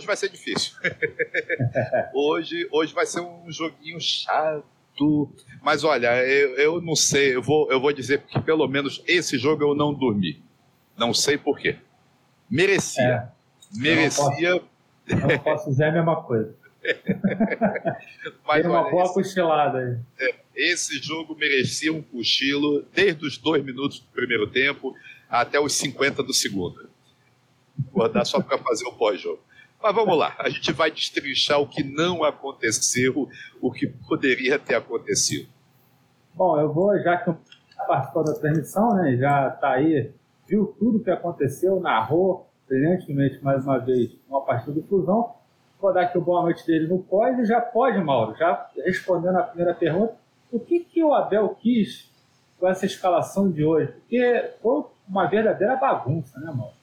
hoje vai ser difícil. hoje, hoje vai ser um joguinho chato. Mas olha, eu, eu não sei, eu vou, eu vou dizer que pelo menos esse jogo eu não dormi. Não sei porquê. Merecia. É, Merecia. Eu não, posso, eu não posso dizer a mesma coisa. Mas, Tem uma olha, boa esse, cochilada aí. É, esse jogo merecia um cochilo desde os dois minutos do primeiro tempo até os 50 do segundo. Vou dar só para fazer o pós-jogo. Mas vamos lá, a gente vai destrinchar o que não aconteceu, o que poderia ter acontecido. Bom, eu vou, já que participou da transmissão, né, já está aí, viu tudo o que aconteceu, narrou brilhantemente mais uma vez uma partida do Fusão. Vou dar aqui o boa noite dele no pós e já pode, Mauro, já respondendo a primeira pergunta, o que, que o Abel quis com essa escalação de hoje? Porque foi uma verdadeira bagunça, né, Mauro?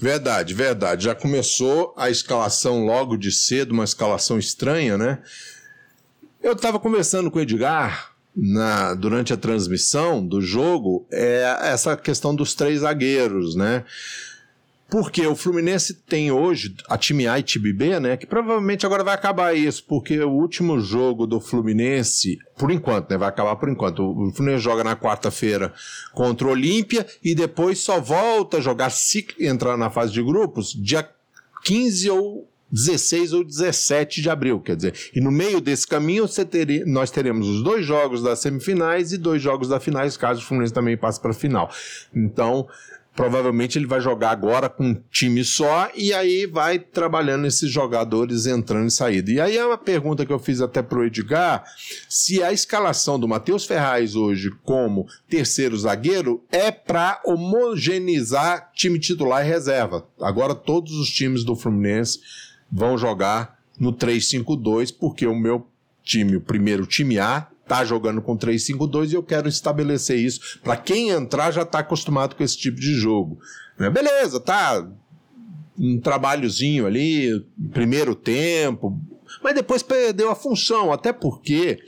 Verdade, verdade. Já começou a escalação logo de cedo, uma escalação estranha, né? Eu estava conversando com o Edgar na, durante a transmissão do jogo, é essa questão dos três zagueiros, né? Porque o Fluminense tem hoje a time A e time B, né? Que provavelmente agora vai acabar isso, porque o último jogo do Fluminense, por enquanto, né? Vai acabar por enquanto. O Fluminense joga na quarta-feira contra o Olímpia e depois só volta a jogar, se entrar na fase de grupos, dia 15 ou 16 ou 17 de abril, quer dizer. E no meio desse caminho teria, nós teremos os dois jogos das semifinais e dois jogos da finais, caso o Fluminense também passe para a final. Então, Provavelmente ele vai jogar agora com um time só e aí vai trabalhando esses jogadores entrando e saindo. E aí é uma pergunta que eu fiz até pro Edgar, se a escalação do Matheus Ferraz hoje como terceiro zagueiro é para homogeneizar time titular e reserva. Agora todos os times do Fluminense vão jogar no 3-5-2 porque o meu time, o primeiro time A, tá jogando com 3-5-2 e eu quero estabelecer isso. Para quem entrar já está acostumado com esse tipo de jogo. Né? Beleza, tá um trabalhozinho ali, primeiro tempo, mas depois perdeu a função, até porque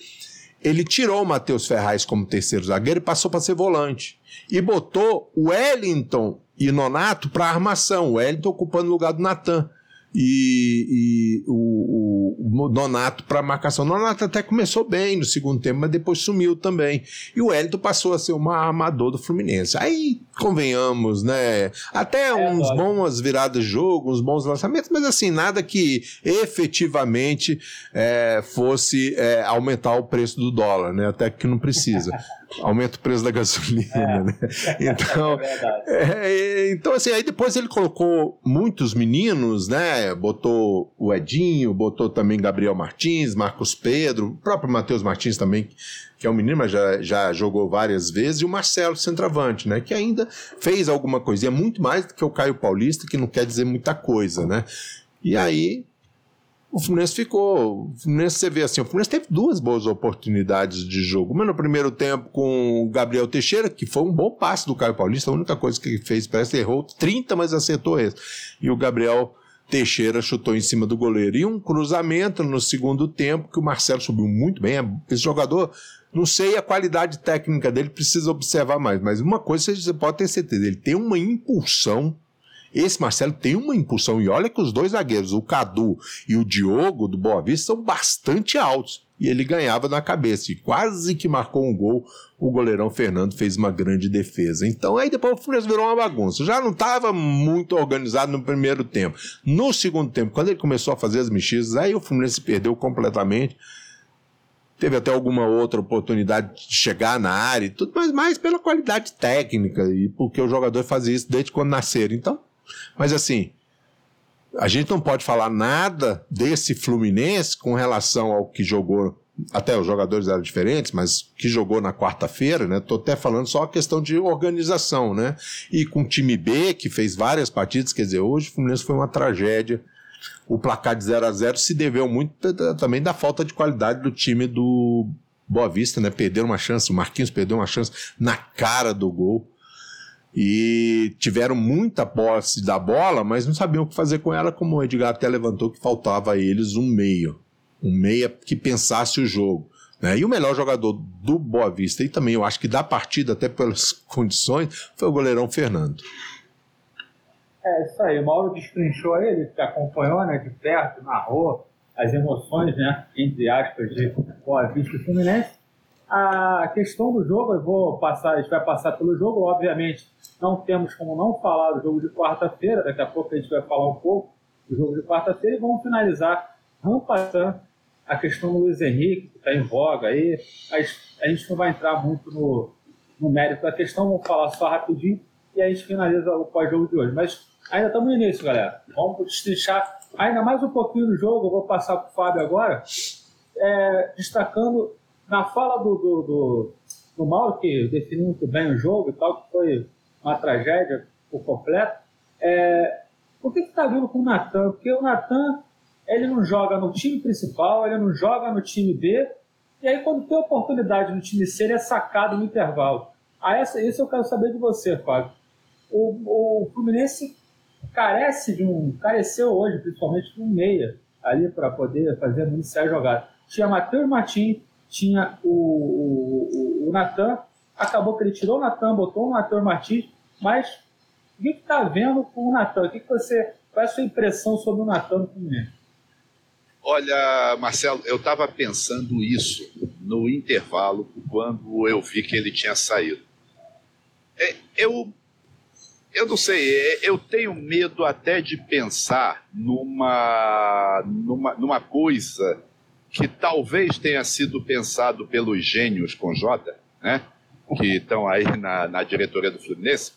ele tirou o Matheus Ferraz como terceiro zagueiro e passou para ser volante. E botou o Wellington e Nonato para armação, o Wellington ocupando o lugar do Natan e, e o, o, Donato para marcação. O Donato até começou bem no segundo tempo, mas depois sumiu também. E o Hélito passou a ser um armador do Fluminense. Aí, convenhamos, né? Até é, uns bons viradas de jogo, uns bons lançamentos, mas assim, nada que efetivamente é, fosse é, aumentar o preço do dólar, né? Até que não precisa. aumenta o preço da gasolina, é. né? Então, é, é, então assim, aí depois ele colocou muitos meninos, né? Botou o Edinho, botou também Gabriel Martins, Marcos Pedro, o próprio Matheus Martins também, que é um menino, mas já, já jogou várias vezes, e o Marcelo Centravante, né? Que ainda fez alguma coisinha, muito mais do que o Caio Paulista, que não quer dizer muita coisa, né? E aí o Fluminense ficou. O Fluminense, você vê assim, o Fluminense teve duas boas oportunidades de jogo. Uma no primeiro tempo com o Gabriel Teixeira, que foi um bom passe do Caio Paulista, a única coisa que ele fez, parece que errou 30, mas acertou esse. E o Gabriel Teixeira chutou em cima do goleiro. E um cruzamento no segundo tempo, que o Marcelo subiu muito bem. Esse jogador, não sei a qualidade técnica dele, precisa observar mais, mas uma coisa você pode ter certeza, ele tem uma impulsão esse Marcelo tem uma impulsão, e olha que os dois zagueiros, o Cadu e o Diogo do Boa Vista, são bastante altos. E ele ganhava na cabeça, e quase que marcou um gol. O goleirão Fernando fez uma grande defesa. Então aí depois o Fluminense virou uma bagunça. Já não estava muito organizado no primeiro tempo. No segundo tempo, quando ele começou a fazer as mexidas, aí o Fluminense perdeu completamente teve até alguma outra oportunidade de chegar na área e tudo, mas mais pela qualidade técnica e porque o jogador fazia isso desde quando nasceram. Então, mas assim, a gente não pode falar nada desse Fluminense com relação ao que jogou. Até os jogadores eram diferentes, mas que jogou na quarta-feira, né? Tô até falando só a questão de organização, né? E com o time B, que fez várias partidas, quer dizer, hoje o Fluminense foi uma tragédia. O placar de 0 a 0 se deveu muito também da falta de qualidade do time do Boa Vista, né? Perderam uma chance, o Marquinhos perdeu uma chance na cara do gol e tiveram muita posse da bola, mas não sabiam o que fazer com ela, como o Edgar até levantou que faltava a eles um meio, um meia que pensasse o jogo. Né? E o melhor jogador do Boa Vista, e também eu acho que da partida, até pelas condições, foi o goleirão Fernando. É isso aí, o Mauro destrinchou ele, acompanhou né, de perto, narrou as emoções, né, entre aspas, de Boa Vista e Fluminense. A questão do jogo, eu vou passar, a gente vai passar pelo jogo, obviamente não temos como não falar do jogo de quarta-feira, daqui a pouco a gente vai falar um pouco do jogo de quarta-feira e vamos finalizar rampatando a questão do Luiz Henrique, que está em voga aí, a gente não vai entrar muito no, no mérito da questão, vamos falar só rapidinho e a gente finaliza o pós-jogo de hoje. Mas ainda estamos no início, galera. Vamos destrinchar ainda mais um pouquinho do jogo, eu vou passar para o Fábio agora, é, destacando na fala do, do, do, do Mauro, que definiu muito bem o jogo e tal, que foi uma tragédia por completo. É, por que está vindo com o Natan? Porque o Natan ele não joga no time principal, ele não joga no time B, e aí quando tem oportunidade no time C, ele é sacado no intervalo. Ah, essa, isso eu quero saber de você, Fábio. O, o Fluminense carece de um. careceu hoje, principalmente de um meia ali para poder fazer iniciar a jogada. Tinha Matheus Martins, tinha o, o, o, o Natan, acabou que ele tirou o Natan, botou o Matheus Martins, mas o que está vendo com o Natan? O que, que você. Qual é a sua impressão sobre o Natan no Fluminense? Olha, Marcelo, eu estava pensando isso no intervalo quando eu vi que ele tinha saído. É, eu, eu não sei, é, eu tenho medo até de pensar numa, numa, numa coisa que talvez tenha sido pensado pelos gênios com J, né? que estão aí na, na diretoria do Fluminense.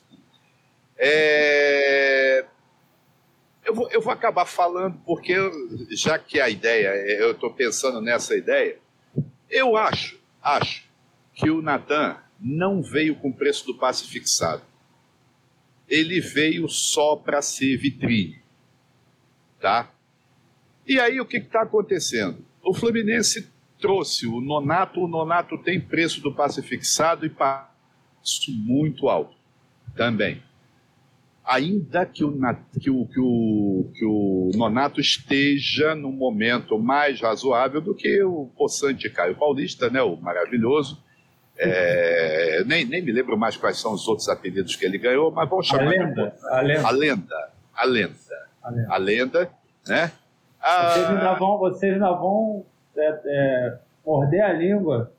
É, eu vou, eu vou acabar falando, porque já que a ideia, eu estou pensando nessa ideia, eu acho, acho que o Natan não veio com o preço do passe fixado. Ele veio só para ser vitrine. Tá? E aí o que está acontecendo? O Fluminense trouxe o Nonato, o Nonato tem preço do passe fixado e passo muito alto também ainda que o, que o, que o, que o Nonato esteja num momento mais razoável do que o possante Caio Paulista, né, o maravilhoso. É, nem, nem me lembro mais quais são os outros apelidos que ele ganhou, mas vamos chamar. A lenda. A lenda. A lenda. A lenda. A lenda, a lenda né? Vocês ainda vão, vocês ainda vão é, é, morder a língua.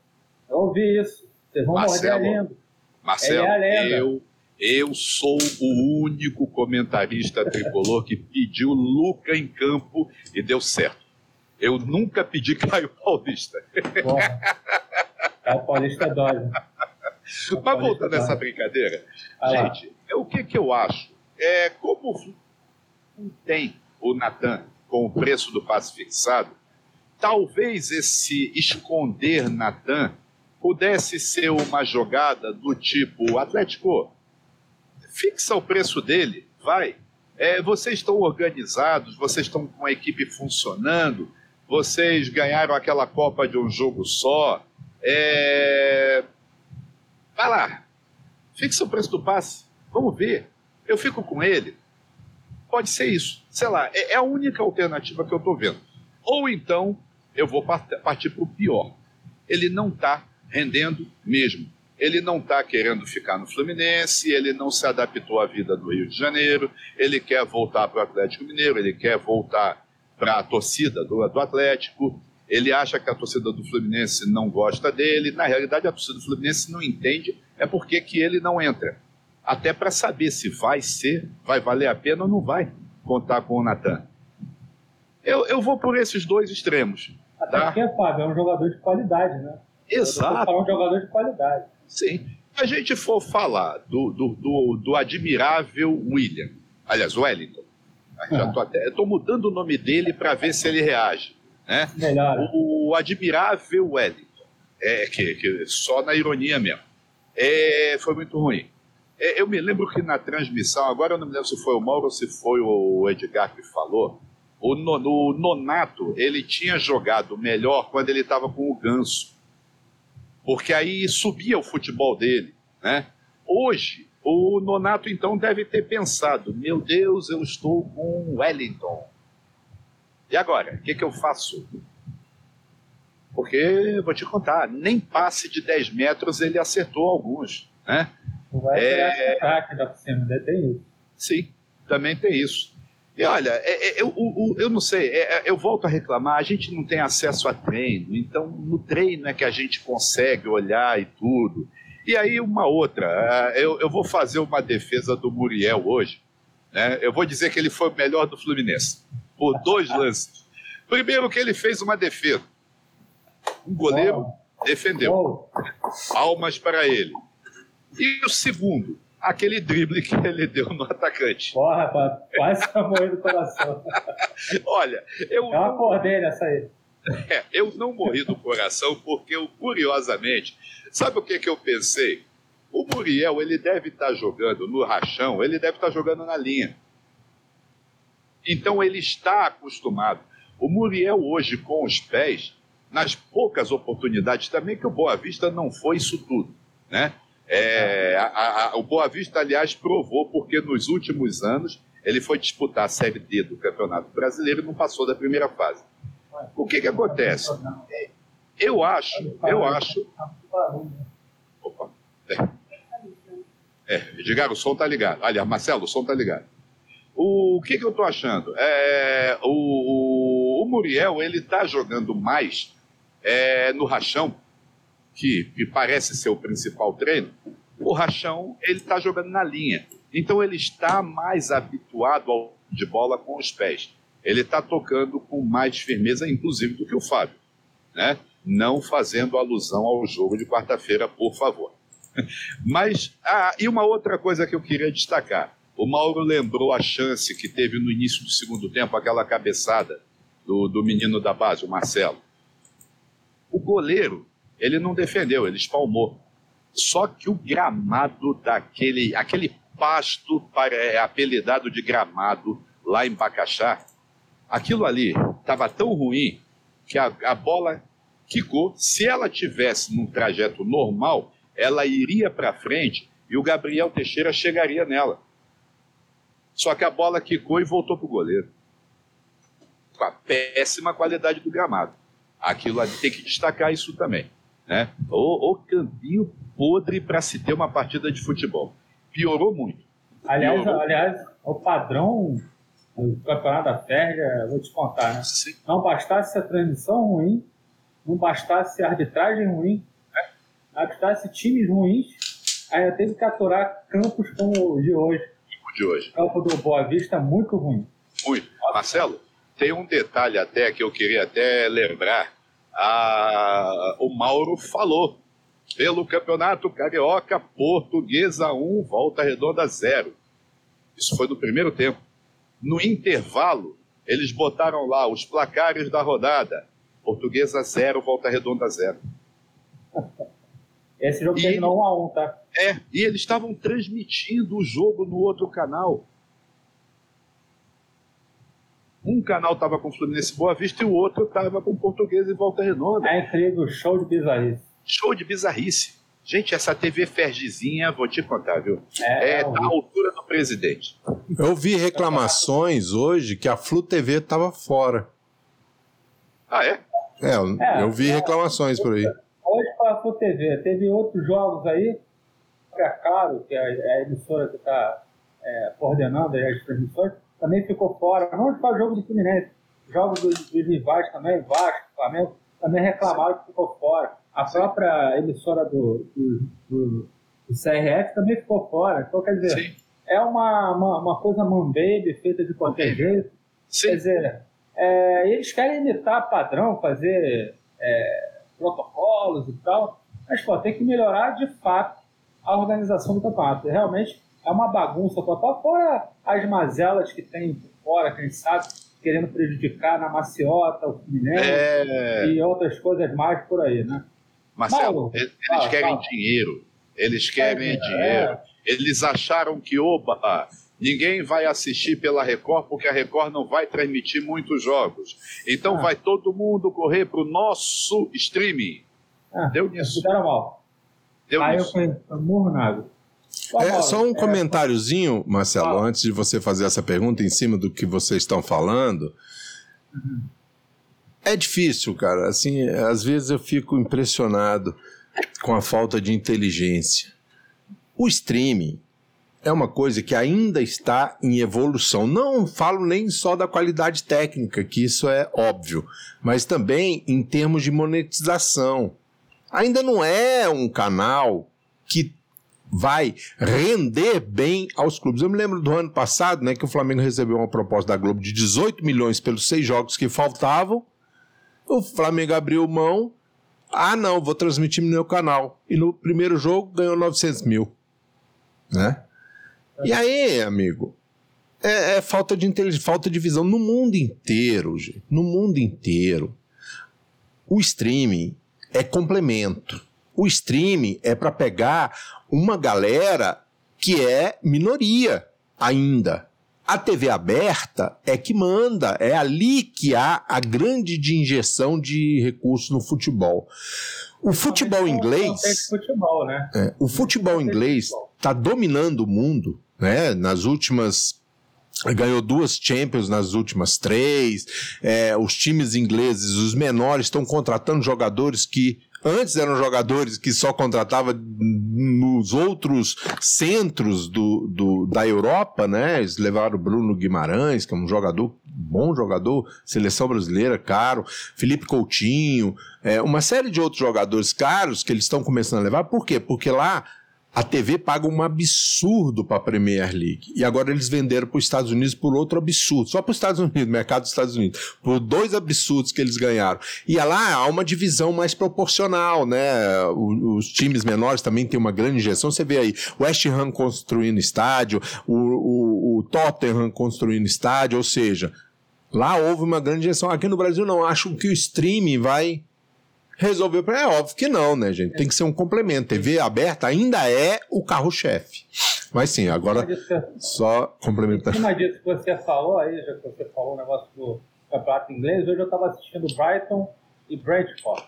Eu ouvi isso. Vocês vão Marcelo, morder a língua. Marcelo, é eu eu sou o único comentarista tricolor que pediu Luca em campo e deu certo. Eu nunca pedi Caio Paulista. Caio Paulista dói. Né? Mas voltando nessa brincadeira, gente, é, o que, que eu acho? É, como tem o Natan com o preço do passe fixado, talvez esse esconder Natan pudesse ser uma jogada do tipo Atlético fixa o preço dele, vai. É, vocês estão organizados, vocês estão com a equipe funcionando, vocês ganharam aquela Copa de um jogo só. É... Vai lá, fixa o preço do passe, vamos ver. Eu fico com ele. Pode ser isso, sei lá, é, é a única alternativa que eu estou vendo. Ou então eu vou partir para o pior. Ele não está rendendo mesmo ele não está querendo ficar no Fluminense, ele não se adaptou à vida do Rio de Janeiro, ele quer voltar para o Atlético Mineiro, ele quer voltar para a torcida do, do, Atlético, ele acha que a torcida do Fluminense não gosta dele, na realidade a torcida do Fluminense não entende, é porque que ele não entra. Até para saber se vai ser, vai valer a pena ou não vai contar com o Natan. Eu, eu vou por esses dois extremos. Até tá? porque, Fábio, é um jogador de qualidade, né? Exato. É um jogador de qualidade. Sim. Se a gente for falar do, do, do, do admirável William, aliás, Wellington, tô até, estou mudando o nome dele para ver se ele reage. Né? Melhor. O, o admirável Wellington, é, que, que, só na ironia mesmo, é, foi muito ruim. É, eu me lembro que na transmissão, agora eu não me lembro se foi o Mauro ou se foi o Edgar que falou, o, o Nonato, ele tinha jogado melhor quando ele estava com o Ganso porque aí subia o futebol dele, né? Hoje, o Nonato então deve ter pensado: meu Deus, eu estou com Wellington. E agora, o que, que eu faço? Porque, vou te contar, nem passe de 10 metros ele acertou alguns, né? Vai é... craque da cima, tem isso. Sim. Também tem isso. E olha, é, é, eu, eu, eu, não sei, é, é, eu volto a reclamar, a gente não tem acesso a treino, então no treino é que a gente consegue olhar e tudo. E aí uma outra, é, eu, eu vou fazer uma defesa do Muriel hoje, né? eu vou dizer que ele foi o melhor do Fluminense, por dois lances. Primeiro que ele fez uma defesa, um goleiro defendeu, palmas para ele. E o segundo, aquele drible que ele deu no atacante. Porra, rapaz, quase morrer do coração. Olha, eu. Eu acordei nessa aí. É, eu não morri do coração porque eu, curiosamente, sabe o que, que eu pensei? O Muriel, ele deve estar tá jogando no rachão, ele deve estar tá jogando na linha. Então ele está acostumado. O Muriel hoje com os pés, nas poucas oportunidades também que o Boa Vista não foi isso tudo, né? É, a, a, o Boa Vista, aliás, provou porque nos últimos anos ele foi disputar a Série D do Campeonato Brasileiro e não passou da primeira fase. O que que acontece? Eu acho, eu acho. Opa. É. É, o som tá ligado. Aliás, Marcelo, o som tá ligado. O, o que que eu tô achando? É, o, o, Muriel, ele tá jogando mais é, no rachão que, que parece ser o principal treino, o Rachão ele está jogando na linha. Então ele está mais habituado ao de bola com os pés. Ele está tocando com mais firmeza, inclusive, do que o Fábio. Né? Não fazendo alusão ao jogo de quarta-feira, por favor. Mas, ah, e uma outra coisa que eu queria destacar. O Mauro lembrou a chance que teve no início do segundo tempo, aquela cabeçada do, do menino da base, o Marcelo. O goleiro ele não defendeu, ele espalmou. Só que o gramado daquele, aquele pasto para, é, apelidado de gramado lá em Bacaxá, aquilo ali estava tão ruim que a, a bola quicou. Se ela tivesse num trajeto normal, ela iria para frente e o Gabriel Teixeira chegaria nela. Só que a bola quicou e voltou para o goleiro. Com a péssima qualidade do gramado. Aquilo ali tem que destacar isso também. Né? O, o campinho podre para se ter uma partida de futebol. Piorou muito. Aliás, Piorou. aliás o padrão do campeonato da Férgia, vou te contar, né? Sim. Não bastasse a transmissão ruim, não bastasse a arbitragem ruim, é. não bastasse times ruins, ainda teve que aturar campos como o de hoje. O de hoje. O campo do Boa Vista muito ruim. Muito. Marcelo, tem um detalhe até que eu queria até lembrar a, o Mauro falou. Pelo Campeonato Carioca, Portuguesa 1, Volta Redonda 0. Isso foi no primeiro tempo. No intervalo, eles botaram lá os placares da rodada. Portuguesa 0, Volta Redonda 0. Esse jogo terminou 1 a 1 tá? É, e eles estavam transmitindo o jogo no outro canal. Um canal estava com Fluminense Boa Vista e o outro estava com Português e Volta Redonda. É incrível, show de bizarrice. Show de bizarrice. Gente, essa TV Fergizinha, vou te contar, viu? É, é da altura do presidente. Eu vi reclamações hoje que a Flu TV estava fora. Ah, é? É, é eu vi reclamações por aí. Hoje para a Flu TV. Teve outros jogos aí, que é caro, que é a emissora que está é, coordenando as transmissões também ficou fora. Não só o jogo do Fluminense, jogos dos, dos rivais também, Vasco, Flamengo, também reclamaram que ficou fora. A própria emissora do, do, do, do CRF também ficou fora. Então, quer dizer, Sim. é uma, uma, uma coisa mambebe, feita de qualquer jeito. Sim. Quer dizer, é, eles querem imitar padrão, fazer é, protocolos e tal, mas pô, tem que melhorar de fato a organização do campeonato. Realmente é uma bagunça total, fora as mazelas que tem fora, quem sabe, querendo prejudicar na maciota, o Fluminense é... e outras coisas mais por aí, né? Marcelo, Paulo, eles fala, querem fala. dinheiro, eles querem é, dinheiro. É. Eles acharam que, opa, ninguém vai assistir pela Record porque a Record não vai transmitir muitos jogos. Então ah. vai todo mundo correr para o nosso streaming. Ah, Deu nisso. Mal. Deu Aí nisso. eu fui murro é, só um é, comentáriozinho, Marcelo, antes de você fazer essa pergunta em cima do que vocês estão falando. Uhum. É difícil, cara. Assim, às vezes eu fico impressionado com a falta de inteligência. O streaming é uma coisa que ainda está em evolução. Não falo nem só da qualidade técnica, que isso é óbvio, mas também em termos de monetização. Ainda não é um canal que vai render bem aos clubes. Eu me lembro do ano passado, né, que o Flamengo recebeu uma proposta da Globo de 18 milhões pelos seis jogos que faltavam. O Flamengo abriu mão. Ah, não, vou transmitir no meu canal. E no primeiro jogo ganhou 900 mil. Né? E aí, amigo, é, é falta de inteligência, falta de visão no mundo inteiro, gente. No mundo inteiro. O streaming é complemento. O streaming é para pegar uma galera que é minoria ainda. A TV aberta é que manda, é ali que há a grande de injeção de recursos no futebol. O futebol inglês. Futebol, né? é, o futebol inglês está dominando o mundo, né? Nas últimas ganhou duas Champions nas últimas três. É, os times ingleses, os menores, estão contratando jogadores que Antes eram jogadores que só contratava nos outros centros do, do, da Europa, né? Eles levaram o Bruno Guimarães, que é um jogador, bom jogador, seleção brasileira, caro, Felipe Coutinho, é, uma série de outros jogadores caros que eles estão começando a levar. Por quê? Porque lá a TV paga um absurdo para a Premier League. E agora eles venderam para os Estados Unidos por outro absurdo. Só para os Estados Unidos, mercado dos Estados Unidos. Por dois absurdos que eles ganharam. E lá há uma divisão mais proporcional, né? Os, os times menores também têm uma grande injeção. Você vê aí West Ham construindo estádio, o, o, o Tottenham construindo estádio, ou seja, lá houve uma grande injeção. Aqui no Brasil não. Acho que o streaming vai resolveu. É óbvio que não, né, gente? Tem que ser um complemento. TV aberta ainda é o carro-chefe. Mas sim, agora só complementar. Em cima disso que você falou aí, já que você falou o negócio do campeonato inglês, hoje eu estava assistindo Brighton e Brentford.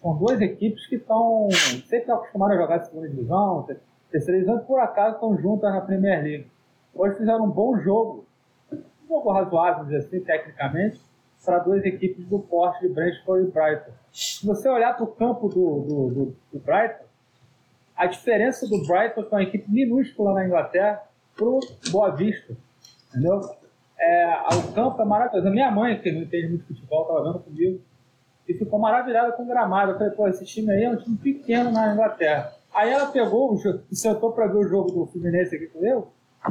São duas equipes que estão sempre acostumadas a jogar segunda divisão, terceira divisão, e por acaso estão juntas na Premier League. Hoje fizeram um bom jogo, um jogo razoável, assim, tecnicamente, para duas equipes do porte de Brentford e Brighton. Se você olhar para o campo do, do, do, do, Brighton, a diferença do Brighton, que é uma equipe minúscula na Inglaterra, para o Boa Vista, entendeu? É, o campo é maravilhoso. A minha mãe, que não entende muito futebol, estava vendo comigo, e ficou maravilhada com o gramado. Eu falei, pô, esse time aí é um time pequeno na Inglaterra. Aí ela pegou o jogo, sentou para ver o jogo do Fluminense aqui com eu.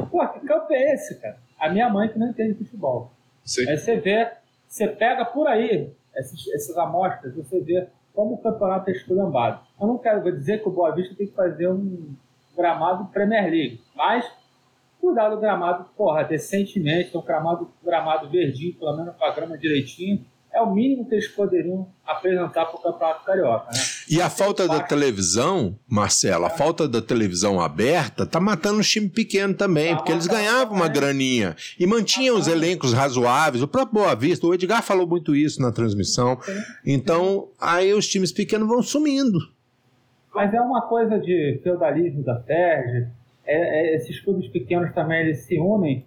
Pô, que campo é esse, cara? A minha mãe que não entende futebol. Sim. Aí você vê você pega por aí essas, essas amostras, você vê como o campeonato é esculhambado. Eu não quero dizer que o Boa Vista tem que fazer um gramado Premier League, mas cuidar do gramado, porra, decentemente, um gramado, gramado verdinho, pelo menos com a grama direitinho, é o mínimo que eles poderiam apresentar para o Campeonato Carioca. Né? E a falta da televisão, Marcelo, a falta da televisão aberta tá matando os times pequenos também, tá porque eles ganhavam uma graninha e mantinham os elencos razoáveis. O próprio Boa Vista, o Edgar falou muito isso na transmissão. Então, aí os times pequenos vão sumindo. Mas é uma coisa de feudalismo da Terra. É, é, esses clubes pequenos também eles se unem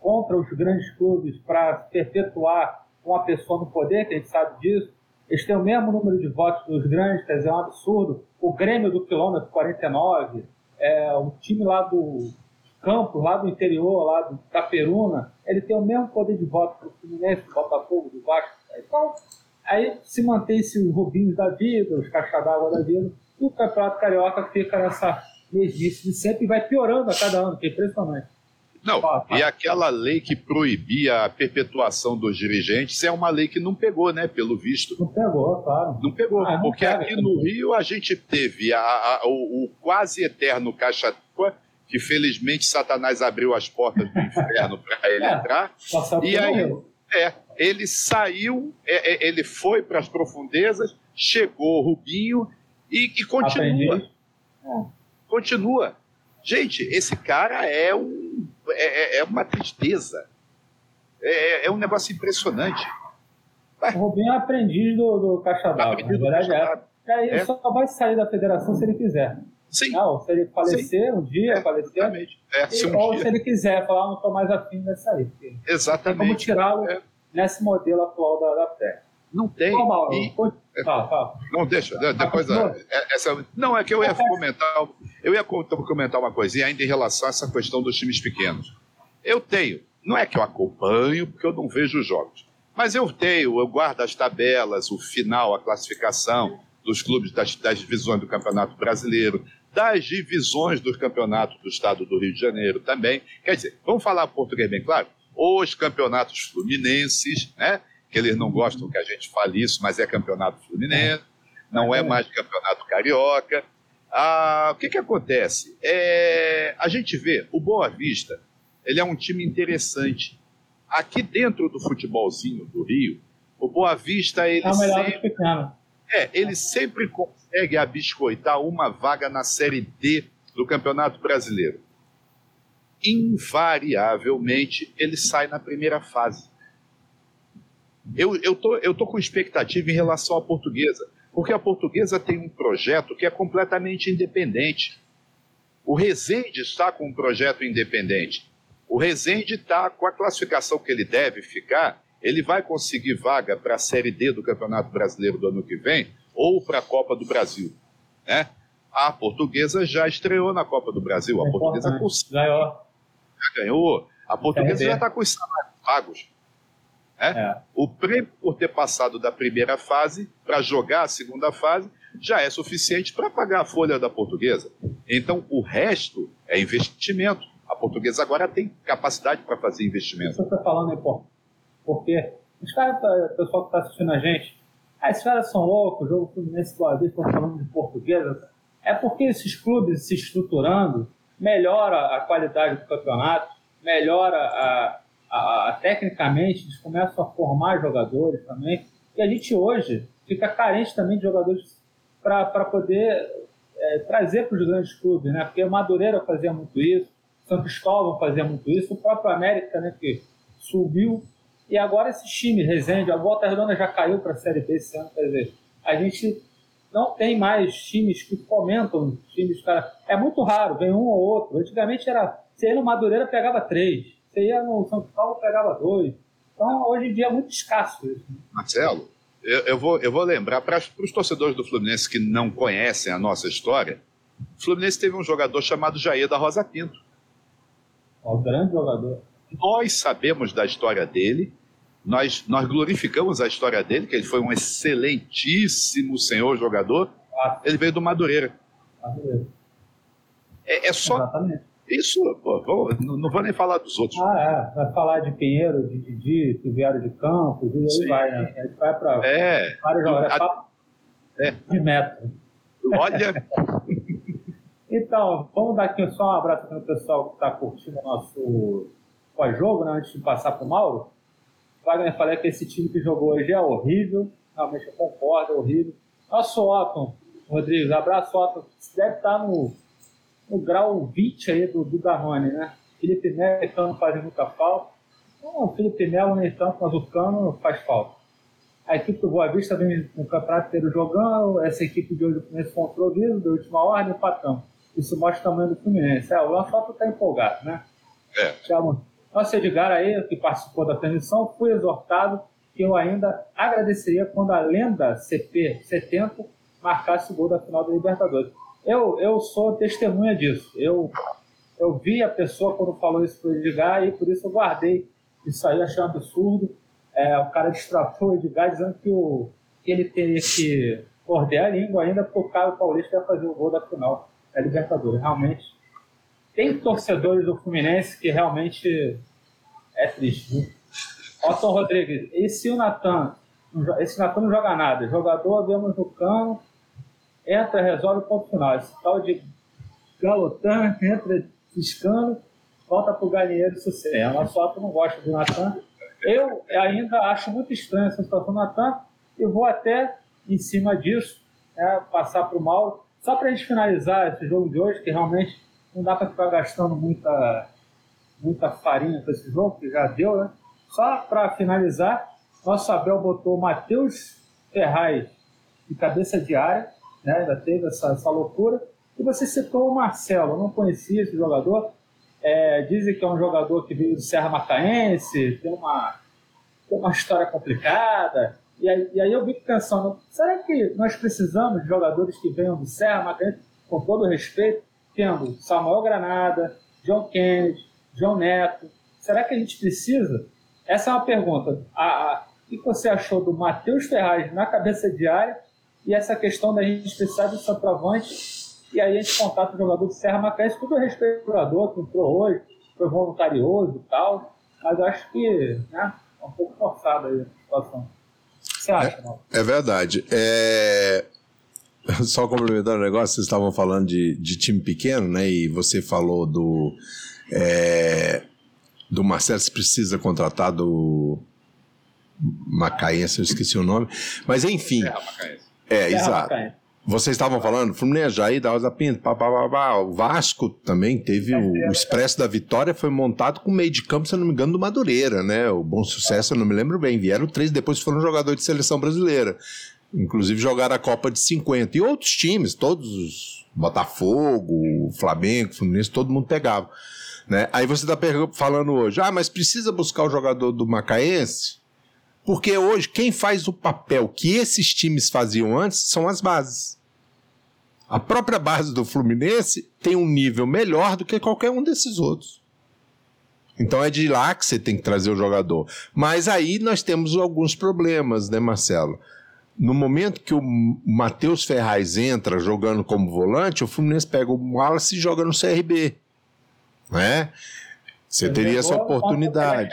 contra os grandes clubes para perpetuar uma pessoa no poder, que a gente sabe disso. Eles têm o mesmo número de votos dos grandes, quer dizer, é um absurdo. O Grêmio do quilômetro 49, é, o time lá do Campos, lá do interior, lá do Caperuna, ele tem o mesmo poder de voto do Fluminense, do Botafogo, do Vasco. Então, aí se mantém se os Rubinhos da vida, os Caixa d'Água da vida, e o Campeonato Carioca fica nessa mesmice sempre e vai piorando a cada ano, que é impressionante. Não, e aquela lei que proibia a perpetuação dos dirigentes é uma lei que não pegou, né? Pelo visto. Não pegou, claro. Não pegou, ah, não porque pega, aqui no Rio a gente teve a, a, o, o, quase eterno Caixa que felizmente Satanás abriu as portas do inferno para ele é, entrar. E aí, é, ele saiu, é, é ele foi para as profundezas, chegou Rubinho e, e continua. Continua. Gente, esse cara é um é, é, é uma tristeza. É, é, é um negócio impressionante. O Rubinho é aprendiz do, do Caixa d'Água. Na verdade, é. é. Ele só vai sair da federação se ele quiser. Sim. Não, se ele falecer Sim. um dia, é, falecer. Exatamente. É, se um ou dia. se ele quiser falar, não estou mais afim de sair. Exatamente. Tem como tirá-lo é. nesse modelo atual da, da Terra. Não tem. e, fala, fala. Não, deixa, depois. É, essa, não, é que eu ia comentar, eu ia comentar uma coisinha ainda em relação a essa questão dos times pequenos. Eu tenho, não é que eu acompanho, porque eu não vejo os jogos, mas eu tenho, eu guardo as tabelas, o final, a classificação dos clubes das, das divisões do Campeonato Brasileiro, das divisões dos campeonatos do estado do Rio de Janeiro também. Quer dizer, vamos falar português bem claro? Os campeonatos fluminenses, né? Que eles não gostam que a gente fale isso, mas é campeonato fluminense, não é mais campeonato carioca. Ah, o que, que acontece? É, a gente vê o Boa Vista, ele é um time interessante. Aqui dentro do futebolzinho do Rio, o Boa Vista ele é sempre, é, ele sempre consegue abiscoitar uma vaga na Série D do Campeonato Brasileiro. Invariavelmente, ele sai na primeira fase. Eu, eu, tô, eu tô com expectativa em relação à portuguesa, porque a portuguesa tem um projeto que é completamente independente. O Rezende está com um projeto independente. O Rezende está com a classificação que ele deve ficar, ele vai conseguir vaga para a Série D do Campeonato Brasileiro do ano que vem ou para a Copa do Brasil. Né? A portuguesa já estreou na Copa do Brasil. A é portuguesa ganhou. já ganhou. A portuguesa já está com os salários pagos. Né? É. O prêmio por ter passado da primeira fase para jogar a segunda fase já é suficiente para pagar a folha da portuguesa. Então, o resto é investimento. A portuguesa agora tem capacidade para fazer investimento. Isso que você está falando é importante, porque os caras, o pessoal que está assistindo a gente, ah, esses caras são loucos, o jogo Fluminense Boa Vista estão falando de portuguesa. É porque esses clubes se estruturando melhora a qualidade do campeonato, melhora a, a, a, tecnicamente, eles começam a formar jogadores também. E a gente hoje fica carente também de jogadores para poder é, trazer para os grandes clubes, né? Porque Madureira fazia muito isso, São Cristóvão fazia muito isso, o próprio América, né, que subiu. E agora esse time, Resende, a Volta Redonda já caiu para a Série B esse ano, quer dizer, a gente não tem mais times que fomentam times, cara. É muito raro, vem um ou outro. Antigamente era, você ia no Madureira pegava três, você ia no São Paulo pegava dois. Então hoje em dia é muito escasso isso. Marcelo, eu, eu, vou, eu vou lembrar para os torcedores do Fluminense que não conhecem a nossa história, o Fluminense teve um jogador chamado Jair da Rosa Pinto. Um grande jogador. Nós sabemos da história dele, nós, nós glorificamos a história dele, que ele foi um excelentíssimo senhor jogador. Ah. Ele veio do Madureira. Madureira. É, é só. Exatamente. Isso, pô, vou, não, não, vou nem falar dos outros. Ah, é. Vai falar de Pinheiro, de Didi, que vieram de Campos, e aí Sim. vai, né? A gente vai para é, vários jogadores. É, é. De metro. Olha. então, vamos dar aqui só um abraço para o pessoal que está curtindo o nosso pós-jogo, né? Antes de passar para o Mauro. Wagner falei que esse time que jogou hoje é horrível. Realmente eu concordo, é horrível. Nosso Otton, Rodrigues, abraço, Otton. Deve estar no, no grau 20 aí do, do Danone, né? Felipe Melo e Cano fazem muita falta. Não, Felipe Melo nem tanto, mas o Cano faz falta. A equipe do Boa Vista vem no campeonato inteiro jogando. Essa equipe de hoje começou com improviso, da última ordem, empatamos. Isso mostra o tamanho do Fluminense. É, o Lançoto está empolgado, né? É. Chama nosso Edgar aí, que participou da transmissão, foi exortado que eu ainda agradeceria quando a lenda CP70 marcasse o gol da final da Libertadores. Eu, eu sou testemunha disso. Eu, eu vi a pessoa quando falou isso para o Edgar e por isso eu guardei isso aí, achei um absurdo. É, o cara destratou o Edgar dizendo que, o, que ele teria que morder a língua ainda porque o Caio Paulista ia fazer o gol da final da Libertadores. Realmente tem torcedores do Fluminense que realmente é triste. Otton Rodrigues, e se o Natan, esse Natan não joga nada, jogador, vemos no cano, entra, resolve o ponto final. Esse tal de Galotan entra ciscando, volta para o galinheiro sucesso. O nosso Otton não gosta do Natan. Eu ainda acho muito estranha essa situação do Natan e vou até, em cima disso, né, passar para o Mauro, só para a gente finalizar esse jogo de hoje, que realmente não dá para ficar gastando muita, muita farinha com esse jogo, que já deu, né? Só para finalizar, nosso Abel botou Matheus Ferraz de cabeça de área, né? ainda teve essa, essa loucura. E você citou o Marcelo, eu não conhecia esse jogador. É, dizem que é um jogador que veio do Serra Macaense, tem uma, tem uma história complicada. E aí, e aí eu fico pensando, será que nós precisamos de jogadores que venham do Serra Macanhense, com todo respeito, tendo Samuel Granada, John Kennedy, João Neto? Será que a gente precisa? Essa é uma pergunta. A, a, o que você achou do Matheus Ferraz na cabeça de área e essa questão da gente precisar de centroavante e aí a gente contata o jogador do Serra Macanhense, tudo a respeito do jogador que entrou hoje, foi voluntarioso e tal, mas eu acho que né, é um pouco forçada aí a situação. Você acha? É, é verdade. É... Só complementando o negócio, vocês estavam falando de, de time pequeno, né? E você falou do. É... Do Marcelo, se precisa contratar do. Macaense, eu esqueci o nome. Mas enfim. Serra Macaense. É, exato. Vocês estavam falando, Fluminense, Jair, da Rosa Pinto, pá, pá, pá, pá. o Vasco também teve o, o, Expresso da Vitória, foi montado com meio de campo, se eu não me engano, do Madureira, né? O Bom Sucesso, eu não me lembro bem. Vieram três, depois foram jogadores de seleção brasileira. Inclusive jogaram a Copa de 50. E outros times, todos os Botafogo, Flamengo, Fluminense, todo mundo pegava. Né? Aí você está falando hoje, ah, mas precisa buscar o jogador do Macaense? Porque hoje quem faz o papel que esses times faziam antes são as bases. A própria base do Fluminense tem um nível melhor do que qualquer um desses outros. Então é de lá que você tem que trazer o jogador. Mas aí nós temos alguns problemas, né, Marcelo? No momento que o Matheus Ferraz entra jogando como volante, o Fluminense pega o Wallace e joga no CRB. Né? Você teria essa oportunidade.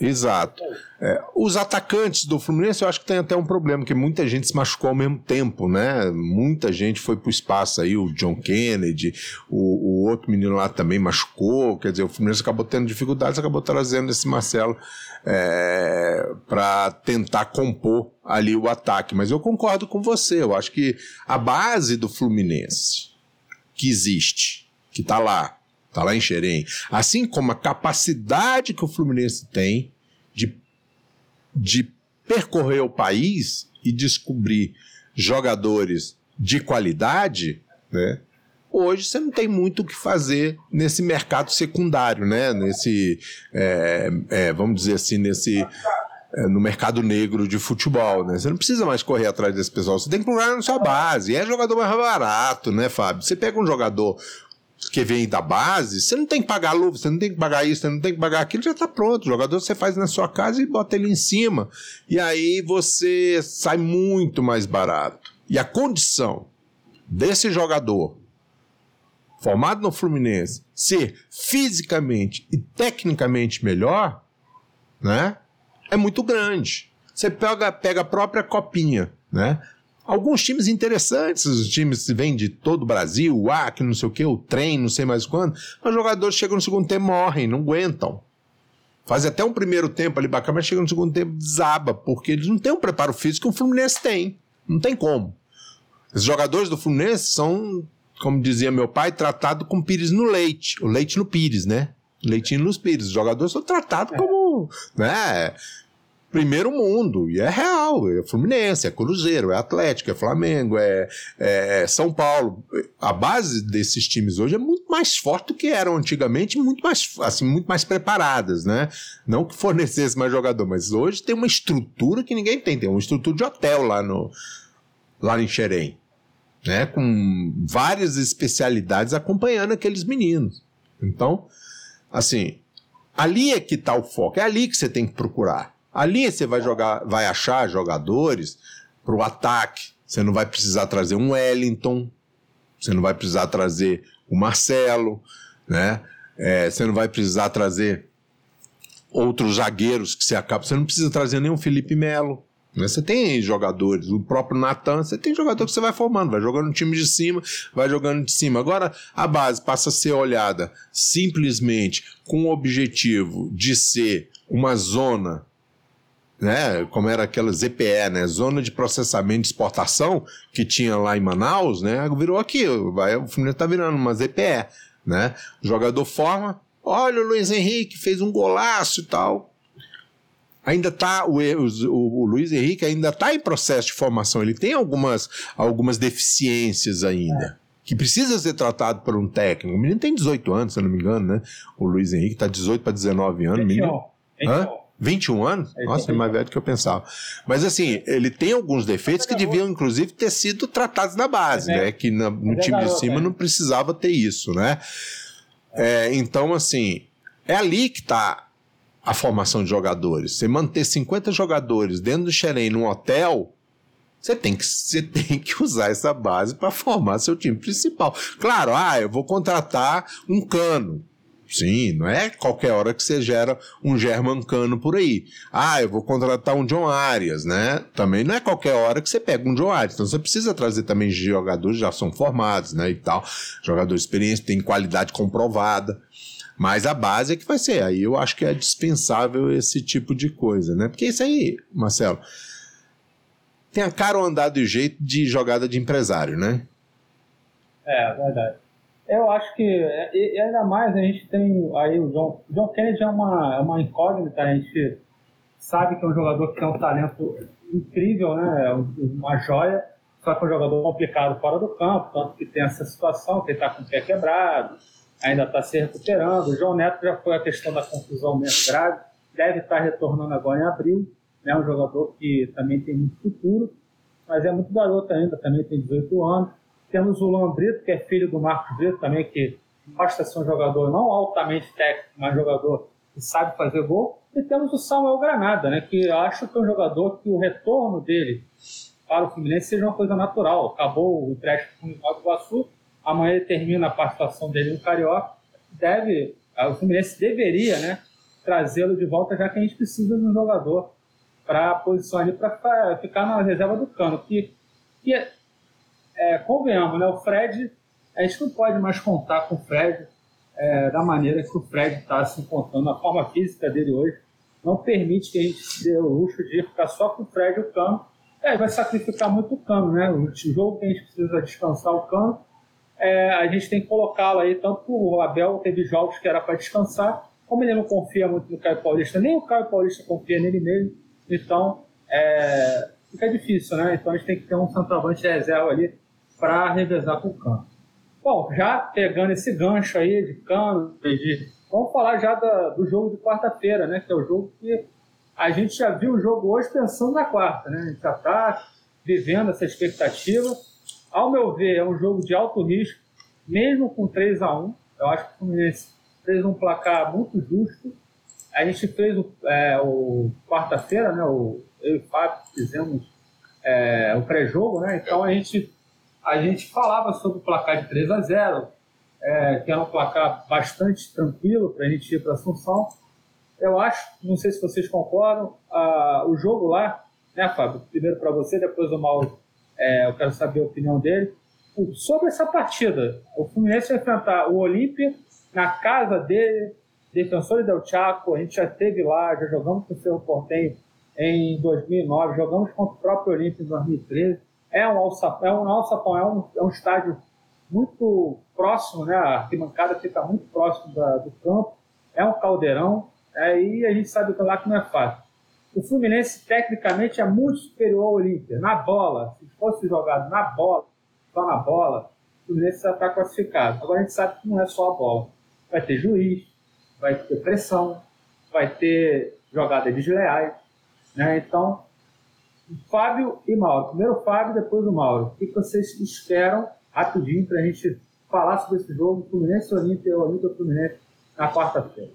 Exato. É, os atacantes do Fluminense eu acho que tem até um problema, que muita gente se machucou ao mesmo tempo, né? Muita gente foi pro espaço aí, o John Kennedy, o, o outro menino lá também machucou, quer dizer, o Fluminense acabou tendo dificuldades, acabou trazendo esse Marcelo é, para tentar compor ali o ataque. Mas eu concordo com você, eu acho que a base do Fluminense que existe, que está lá, Está lá em Xerém. Assim como a capacidade que o Fluminense tem de, de percorrer o país e descobrir jogadores de qualidade, né? Hoje você não tem muito o que fazer nesse mercado secundário, né? Nesse, é, é, vamos dizer assim, nesse é, no mercado negro de futebol, né? Você não precisa mais correr atrás desse pessoal, você tem que procurar na sua base. É jogador mais barato, né, Fábio? Você pega um jogador que vem da base, você não tem que pagar luva, você não tem que pagar isso, você não tem que pagar aquilo, já está pronto. O jogador você faz na sua casa e bota ele em cima. E aí você sai muito mais barato. E a condição desse jogador formado no Fluminense ser fisicamente e tecnicamente melhor, né? É muito grande. Você pega, pega a própria copinha, né? Alguns times interessantes, os times vêm de todo o Brasil, o AC, não sei o que, o trem, não sei mais quando, mas os jogadores chegam no segundo tempo morrem, não aguentam. Faz até um primeiro tempo ali bacana, mas chega no segundo tempo desaba, porque eles não têm o um preparo físico que o Fluminense tem. Não tem como. Os jogadores do Fluminense são, como dizia meu pai, tratados com pires no leite. O leite no pires, né? Leitinho nos pires. Os jogadores são tratados como. Né? Primeiro mundo. E é real. É Fluminense, é Cruzeiro, é Atlético, é Flamengo, é, é, São Paulo. A base desses times hoje é muito mais forte do que eram antigamente, muito mais, assim, muito mais preparadas, né? Não que fornecesse mais jogador, mas hoje tem uma estrutura que ninguém tem. Tem uma estrutura de hotel lá no lá em Xerém. Né, com várias especialidades acompanhando aqueles meninos. Então, assim, ali é que está o foco, é ali que você tem que procurar. Ali você vai jogar, vai achar jogadores para o ataque. Você não vai precisar trazer um Wellington, você não vai precisar trazer o Marcelo, né? É, você não vai precisar trazer outros zagueiros que você acaba. Você não precisa trazer nenhum Felipe Melo. Né? Você tem jogadores, o próprio Natan, você tem jogador que você vai formando, vai jogando no time de cima, vai jogando de cima. Agora a base passa a ser olhada simplesmente com o objetivo de ser uma zona né, como era aquela ZPE, né, Zona de Processamento de Exportação, que tinha lá em Manaus, né, virou aqui, vai, o Fluminense tá virando uma ZPE, né, o jogador forma, olha o Luiz Henrique fez um golaço e tal, ainda tá o, o, o, Luiz Henrique ainda está em processo de formação, ele tem algumas, algumas deficiências ainda. É. Que precisa ser tratado por um técnico. O menino tem 18 anos, se eu não me engano, né? O Luiz Henrique está 18 para 19 anos. 21. Menino... 21. 21 anos? Ele Nossa, é mais velho do que eu pensava. Mas assim, ele tem alguns defeitos que deviam, inclusive, ter sido tratados na base, É. né? Que na- no é time de cima é. não precisava ter isso, né? É, então, assim, é ali que está a formação de jogadores. Você manter 50 jogadores dentro do Xerém num hotel, você tem que, você tem que usar essa base para formar seu time principal. Claro, ah, eu vou contratar um cano. Sim, não é qualquer hora que você gera um German Cano por aí. Ah, eu vou contratar um John Arias, né? Também não é qualquer hora que você pega um John Arias. Então você precisa trazer também jogadores que já são formados, né? E tal. Jogadores experientes, tem qualidade comprovada. Mas a base é que vai ser. Aí eu acho que é dispensável esse tipo de coisa, né? Porque isso aí, Marcelo, tem a cara ou andar do jeito de jogada de empresário, né? É, verdade. Eu acho que, e, e ainda mais, a gente tem aí o John, John Kennedy é uma, é uma incógnita, a gente sabe que é um jogador que tem um talento incrível, né? É um- uma joia, só que é um jogador complicado fora do campo, tanto que tem essa situação, que ele está com o pé quebrado, ainda está se recuperando. O João Neto já foi a questão da confusão mesmo grave, deve estar retornando agora em abril, né? Um jogador que também tem muito futuro, mas é muito garoto ainda, também tem 18 anos. Temos o Luan Brito, que é filho do Marcos Brito também, que mostra ser um jogador não altamente técnico, mas jogador que sabe fazer gol. E temos o Samuel Granada, né, que acho que é um jogador que o retorno dele para o Fluminense seja uma coisa natural. Acabou o empréstimo com o Nova Iguaçu, amanhã ele termina a participação dele no Carioca. Deve, o Fluminense deveria né, trazê-lo de volta, já que a gente precisa de um jogador para a posição ali para ficar na reserva do cano. Que, que é, convenhamos, né, o Fred, a gente não pode mais contar com o Fred é, da maneira que o Fred está se encontrando. A forma física dele hoje não permite que a gente se dê o luxo de ficar só com o Fred e o Cano. É, vai sacrificar muito o Cano, né? O jogo que a gente precisa descansar o Cano, é, a gente tem que colocá-lo aí, tanto o Abel teve jogos que era para descansar, como ele não confia muito no Caio Paulista, nem o Caio Paulista confia nele mesmo, então é, fica difícil, né? Então a gente tem que ter um centroavante de reserva ali para revezar com o Cano. Bom, já pegando esse gancho aí de Cano, de, vamos falar já da- do jogo de quarta-feira, né? Que é o jogo que a gente já viu o jogo hoje pensando na quarta, né? A gente já está vivendo essa expectativa. Ao meu ver, é um jogo de alto risco, mesmo com 3 a 1 Eu acho que o Fluminense fez um placar muito justo. A gente fez o, é, o quarta-feira, né? O, eu e o Fábio fizemos é, o pré-jogo, né? Então a gente, a gente falava sobre o placar de 3 a 0 é, que era um placar bastante tranquilo para a gente ir para Assunção. Eu acho, não sei se vocês concordam, ah, o jogo lá, né, Fábio? Primeiro para você, depois o Mauro, é, eu quero saber a opinião dele. Sobre essa partida, o Fluminense vai enfrentar o Olímpia na casa dele, Defensores del Chaco, a gente já esteve lá, já jogamos com o Cerro Portenho em 2009, jogamos contra o próprio Olímpia em 2013. É um alçapão, é um, alçapão, é um, é um estádio muito próximo, né? A arquibancada fica muito próximo da- do campo, é um caldeirão, é, e a gente sabe que lá que não é fácil. O Fluminense, tecnicamente, é muito superior ao Olímpia. Na bola, se fosse jogado na bola, só na bola, o Fluminense já está classificado. Agora a gente sabe que não é só a bola. Vai ter juiz, vai ter pressão, vai ter jogadas desleais. Né? Então, Fábio e Mauro. Primeiro o Fábio, depois o Mauro. O que vocês esperam, rapidinho, para a gente falar sobre esse jogo, Fluminense e Olímpia, e Olímpia Fluminense, na quarta-feira?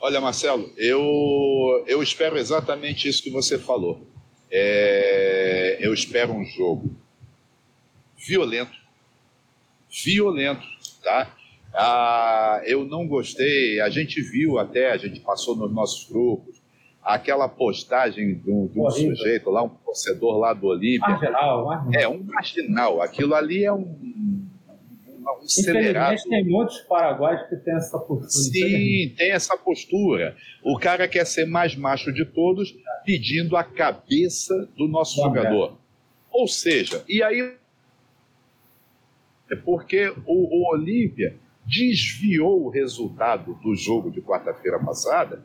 Olha, Marcelo, eu, eu espero exatamente isso que você falou. É, eu espero um jogo violento, violento, tá? Ah, eu não gostei, a gente viu até, a gente passou nos nossos grupos, aquela postagem de um, de um sujeito lá, um torcedor lá do Olímpia. Marginal, marginal. É, um marginal. Aquilo ali é um, um, um acelerado. Infelizmente, tem muitos paraguaios que têm essa postura. Sim, tem essa postura. O cara quer ser mais macho de todos, pedindo a cabeça do nosso Bom, jogador. Ou seja, e aí. É porque o, o Olímpia desviou o resultado do jogo de quarta-feira passada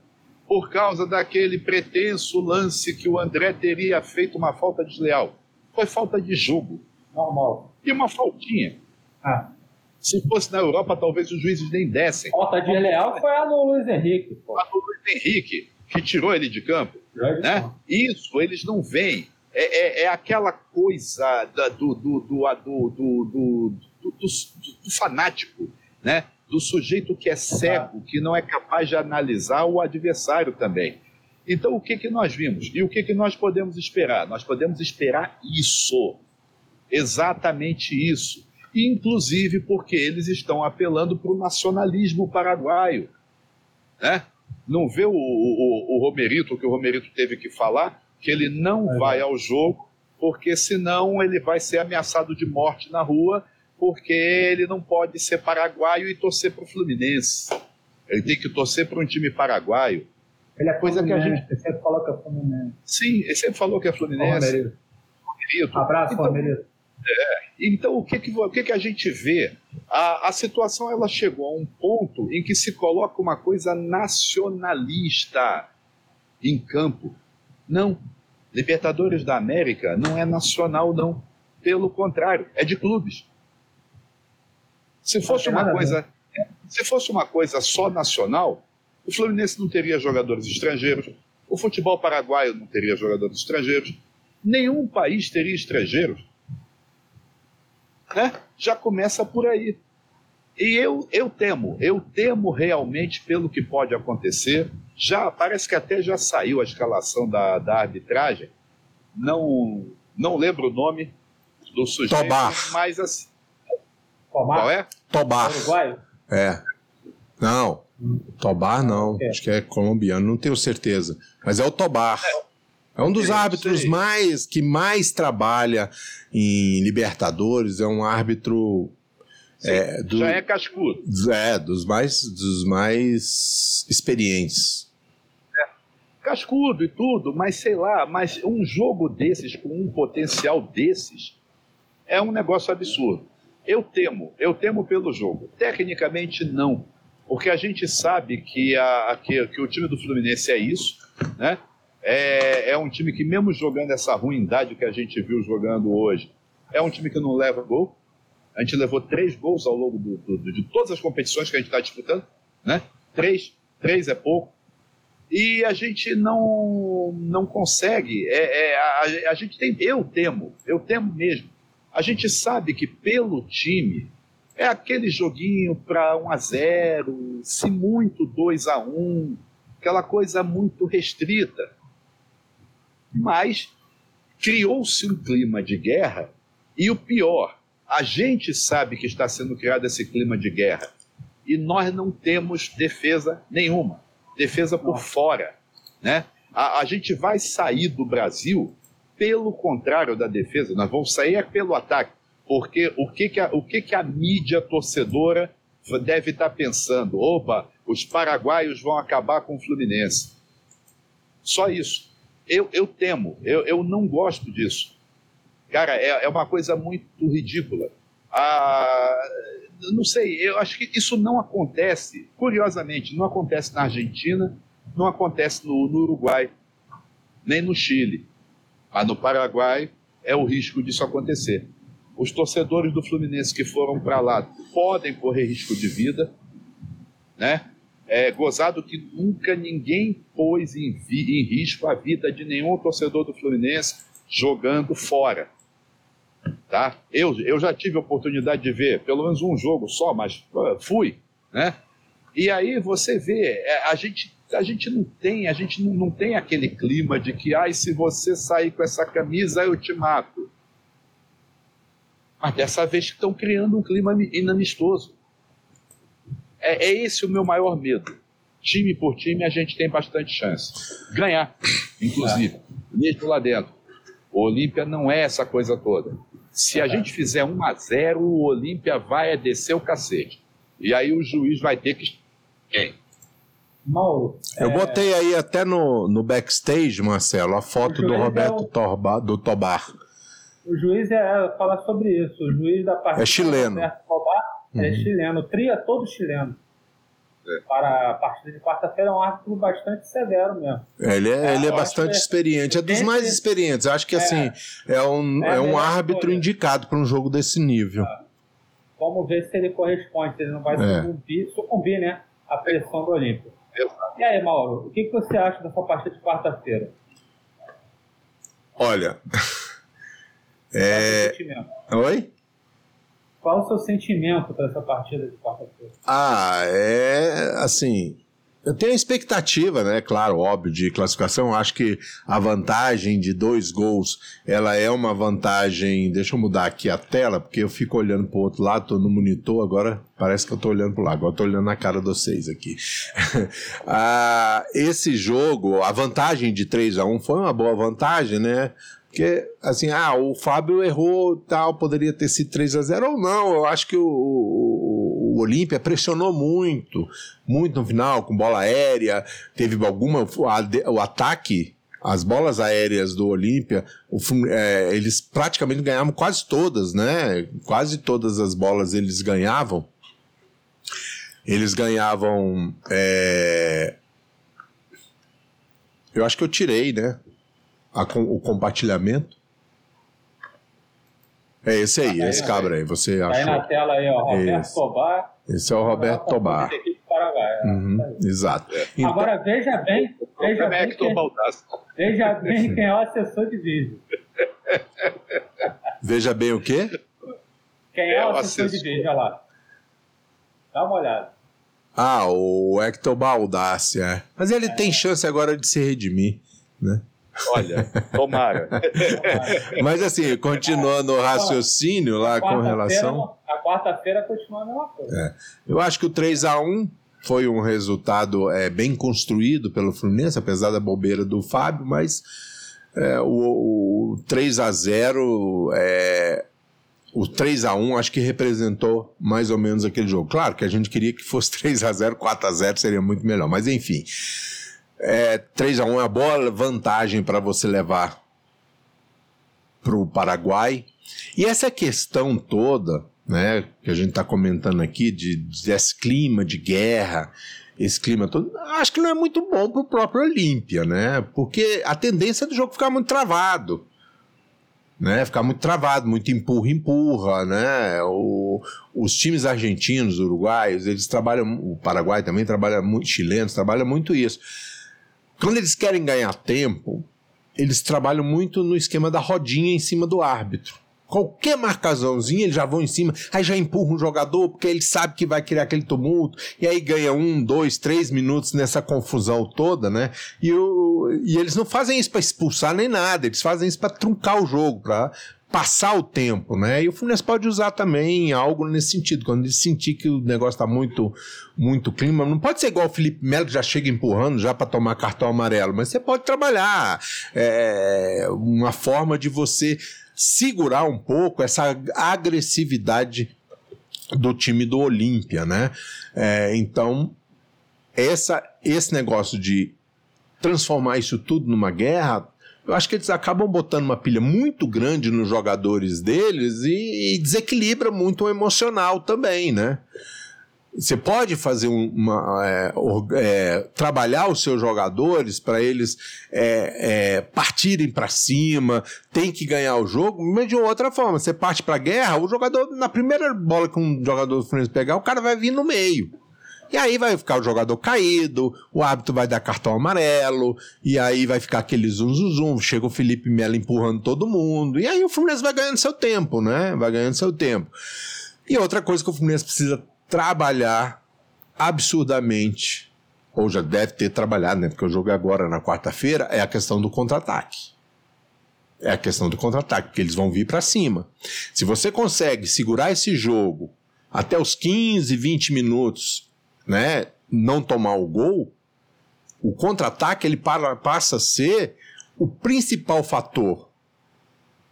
por causa daquele pretenso lance que o André teria feito uma falta desleal. Foi falta de jogo. Normal. E uma faltinha. Ah, Se fosse na Europa, talvez os juízes nem dessem. falta de leal foi a no Luiz Henrique. Pô. Lá no Luiz Henrique, que tirou ele de campo. Né? Isso, eles não veem. É, é, é aquela coisa da, do, do, do, do, do, fanático, né? Do sujeito que é cego, que não é capaz de analisar o adversário também. Então, o que, que nós vimos? E o que, que nós podemos esperar? Nós podemos esperar isso, exatamente isso. Inclusive porque eles estão apelando para o nacionalismo paraguaio. Né? Não vê o, o, o Romerito, que o Romerito teve que falar, que ele não é vai ao jogo, porque senão ele vai ser ameaçado de morte na rua, porque ele não pode ser paraguaio e torcer para o Fluminense. Ele tem que torcer para um time paraguaio. Ele é coisa que a gente. Ele sempre falou que é Fluminense. Sim, ele sempre falou que é Fluminense. Abraço, então, É, então, o que, que, o que, que a gente vê? A, a situação ela chegou a um ponto em que se coloca uma coisa nacionalista em campo. Não. Libertadores da América não é nacional, não. Pelo contrário, é de clubes. Se fosse uma coisa, se fosse uma coisa só nacional, o Fluminense não teria jogadores estrangeiros, o futebol paraguaio não teria jogadores estrangeiros, nenhum país teria estrangeiros. Né? Já começa por aí. E eu, eu temo, eu temo realmente pelo que pode acontecer. Já parece que até já saiu a escalação da, da arbitragem. Não, não lembro o nome do sujeito, Tobar. mas assim. Tobar? Qual é? Tobar. Uruguaio? É. Não, Tobar não. É. Acho que é colombiano, não tenho certeza. Mas é o Tobar. É um dos árbitros mais que mais trabalha em Libertadores. É um árbitro é, do, já é cascudo. É, dos mais, dos mais experientes. É, cascudo e tudo, mas sei lá, mas um jogo desses, com um potencial desses, é um negócio absurdo. Eu temo, eu temo pelo jogo. Tecnicamente, não. Porque a gente sabe que, a, que, que o time do Fluminense é isso, né? É, é um time que, mesmo jogando essa ruindade que a gente viu jogando hoje, é um time que não leva gol. A gente levou três gols ao longo do, do, de todas as competições que a gente está disputando, né? Três, três é pouco. E a gente não não consegue. É, é a, a gente tem, eu temo, eu temo mesmo. A gente sabe que pelo time é aquele joguinho para 1 a 0, se muito 2 a 1, aquela coisa muito restrita. Mas criou-se um clima de guerra e o pior, a gente sabe que está sendo criado esse clima de guerra e nós não temos defesa nenhuma, defesa por fora, né? A, a gente vai sair do Brasil pelo contrário da defesa, nós vamos sair é pelo ataque. Porque o que, que, a, o que, que a mídia torcedora deve estar pensando? Opa, os paraguaios vão acabar com o Fluminense. Só isso. Eu, eu temo, eu, eu não gosto disso. Cara, é, é uma coisa muito ridícula. Ah, não sei, eu acho que isso não acontece, curiosamente, não acontece na Argentina, não acontece no, no Uruguai, nem no Chile. Mas no Paraguai é o risco disso acontecer. Os torcedores do Fluminense que foram para lá podem correr risco de vida, né? É gozado que nunca ninguém pôs em, em risco a vida de nenhum torcedor do Fluminense jogando fora. Tá? Eu, eu já tive a oportunidade de ver pelo menos um jogo só, mas uh, fui, né? E aí você vê, é, a gente, a gente não tem, a gente não, não tem aquele clima de que, ai, se você sair com essa camisa, eu te mato. Mas dessa vez estão criando um clima inamistoso. É, é esse o meu maior medo. Time por time, a gente tem bastante chance. Ganhar, inclusive, mesmo lá dentro. O Olímpia não é essa coisa toda. Se a gente fizer 1 a 0 o Olímpia vai descer o cacete. E aí o juiz vai ter que. Quem? Mauro. Eu é... botei aí até no, no backstage, Marcelo, a foto do Roberto é o... Torba, do Tobar. O juiz é falar sobre isso. O juiz da partida é chileno. é uhum. é chileno. Tria todo chileno. É. Para a partida de quarta-feira é um árbitro bastante severo mesmo. Ele é, é ele é bastante experiente, é dos mais experientes. Acho que assim é um, é, um árbitro indicado para um jogo desse nível. Vamos ver se ele corresponde, se ele não vai sucumbir, sucumbir né, à pressão do Olímpio. E aí, Mauro, o que, que você acha dessa partida de quarta-feira? Olha. É... Oi? Qual o seu sentimento para essa partida de quarta-feira? Ah, é assim. Eu tenho a expectativa, né? Claro, óbvio, de classificação. Acho que a vantagem de dois gols, ela é uma vantagem. Deixa eu mudar aqui a tela, porque eu fico olhando para o outro lado, estou no monitor, agora parece que eu estou olhando para lá. Agora estou olhando na cara de vocês aqui. ah, esse jogo, a vantagem de 3 a 1 foi uma boa vantagem, né? Porque, assim, ah, o Fábio errou, tal, poderia ter sido 3 a 0 ou não. Eu acho que o, o Olímpia pressionou muito, muito no final, com bola aérea. Teve alguma. O ataque, as bolas aéreas do Olímpia, é, eles praticamente ganhavam quase todas, né? Quase todas as bolas eles ganhavam. Eles ganhavam. É... Eu acho que eu tirei, né? a, o compartilhamento. É esse aí, esse cabra aí. Você achou? aí na tela aí, ó, Roberto esse. Tobar. Esse é o Roberto Tobar. Paraguai, uhum, exato. Então, Agora veja bem, veja é bem, quem, veja bem quem é o assessor de vídeo. Veja bem o quê? Quem é, é o assessor, assessor, de vídeo, olha lá. Dá uma olhada. Ah, o Hector Baldacia. É. Mas ele é. tem chance agora de se redimir, né? Olha, tomara. Mas assim, continuando o raciocínio lá com relação. A quarta-feira continua a mesma coisa. É. Eu acho que o 3 a 1 foi um resultado é, bem construído pelo Fluminense, apesar da bobeira do Fábio, mas é, o, o 3 a 0 é, o 3 a 1 acho que representou mais ou menos aquele jogo. Claro que a gente queria que fosse 3 a 0 4 a 0 seria muito melhor, mas enfim. É, 3 a 1 é a boa vantagem para você levar para o Paraguai. E essa questão toda, né, que a gente está comentando aqui, de, desse clima de guerra, esse clima todo, acho que não é muito bom para o próprio Olímpia, né? Porque a tendência do jogo ficar muito travado. Né, ficar muito travado, muito empurra, empurra, né? O, os times argentinos, uruguaios, eles trabalham, o Paraguai também trabalha muito, chilenos trabalha muito isso quando eles querem ganhar tempo, eles trabalham muito no esquema da rodinha em cima do árbitro. Qualquer marcaçãozinha, eles já vão em cima, aí já empurra um jogador, porque ele sabe que vai criar aquele tumulto, e aí ganha um, dois, três minutos nessa confusão toda, né? E, o, e eles não fazem isso para expulsar nem nada, eles fazem isso para truncar o jogo, para passar o tempo, né? E o Fluminense pode usar também algo nesse sentido, quando ele sentir que o negócio está muito, muito clima. Não pode ser igual o Felipe Melo que já chega empurrando já para tomar cartão amarelo, mas você pode trabalhar é, uma forma de você segurar um pouco essa agressividade do time do Olímpia, né? É, então, essa, esse negócio de transformar isso tudo numa guerra eu acho que eles acabam botando uma pilha muito grande nos jogadores deles e, e desequilibra muito o emocional também, né? Você pode fazer uma. É, é, trabalhar os seus jogadores para eles é, é partirem para cima, tem que ganhar o jogo, mas de outra forma. Você parte para a guerra, o jogador, na primeira bola que um jogador do Fluminense pegar, o cara vai vir no meio. E aí vai ficar o jogador caído, o árbitro vai dar cartão amarelo, e aí vai ficar aquele zum, zum, zum chega o Felipe Melo empurrando todo mundo, e aí o Fluminense vai ganhando seu tempo, né? Vai ganhando seu tempo. E outra coisa que o Fluminense precisa trabalhar absurdamente, ou já deve ter trabalhado, né? Porque o jogo é agora na quarta-feira, é a questão do contra-ataque. É a questão do contra-ataque, porque eles vão vir para cima. Se você consegue segurar esse jogo até os 15, 20 minutos né, não tomar o gol, o contra-ataque ele para, passa a ser o principal fator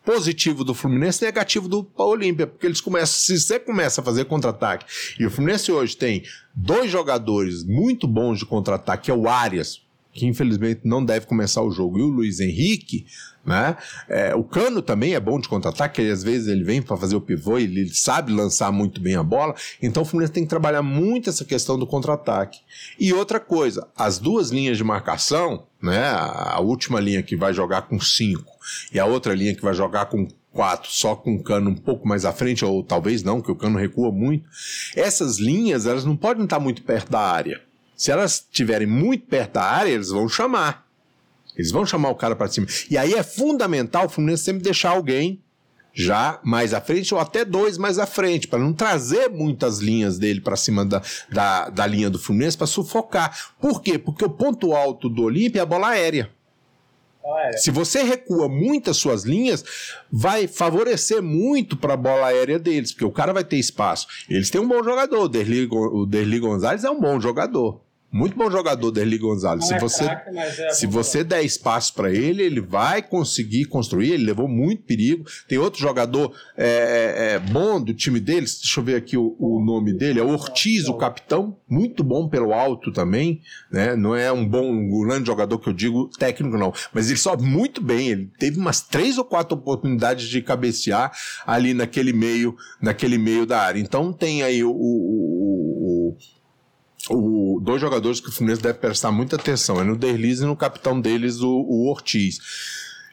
positivo do Fluminense negativo do Olímpia, porque eles começam, se você começa a fazer contra-ataque, e o Fluminense hoje tem dois jogadores muito bons de contra-ataque, que é o Arias, que infelizmente não deve começar o jogo, e o Luiz Henrique, né? É, o Cano também é bom de contra-ataque, às vezes ele vem para fazer o pivô e ele sabe lançar muito bem a bola. Então o Fluminense tem que trabalhar muito essa questão do contra-ataque. E outra coisa, as duas linhas de marcação, né? A última linha que vai jogar com cinco e a outra linha que vai jogar com quatro, só com o cano um pouco mais à frente, ou talvez não, que o cano recua muito. Essas linhas, elas não podem estar muito perto da área. Se elas estiverem muito perto da área, eles vão chamar. Eles vão chamar o cara para cima. E aí é fundamental o Fluminense sempre deixar alguém já mais à frente ou até dois mais à frente, para não trazer muitas linhas dele para cima da, da, da, linha do Fluminense para sufocar. Por quê? Porque o ponto alto do Olímpia é a bola aérea. Se você recua muito as suas linhas, vai favorecer muito para a bola aérea deles, porque o cara vai ter espaço. Eles têm um bom jogador, o Derli, o Derli Gonzalez é um bom jogador. Muito bom jogador, Derli Gonzalez. Não se é você, craque, é se você der espaço para ele, ele vai conseguir construir. Ele levou muito perigo. Tem outro jogador é, é, é, bom do time deles. Deixa eu ver aqui o, o, nome dele. É Ortiz, o capitão. Muito bom pelo alto também. Né? Não é um bom, um grande jogador que eu digo técnico, não. Mas ele sobe muito bem. Ele teve umas três ou quatro oportunidades de cabecear ali naquele meio, naquele meio da área. Então tem aí o, o, o dois jogadores que o Fluminense deve prestar muita atenção, é no Derlis e no capitão deles, o, o Ortiz.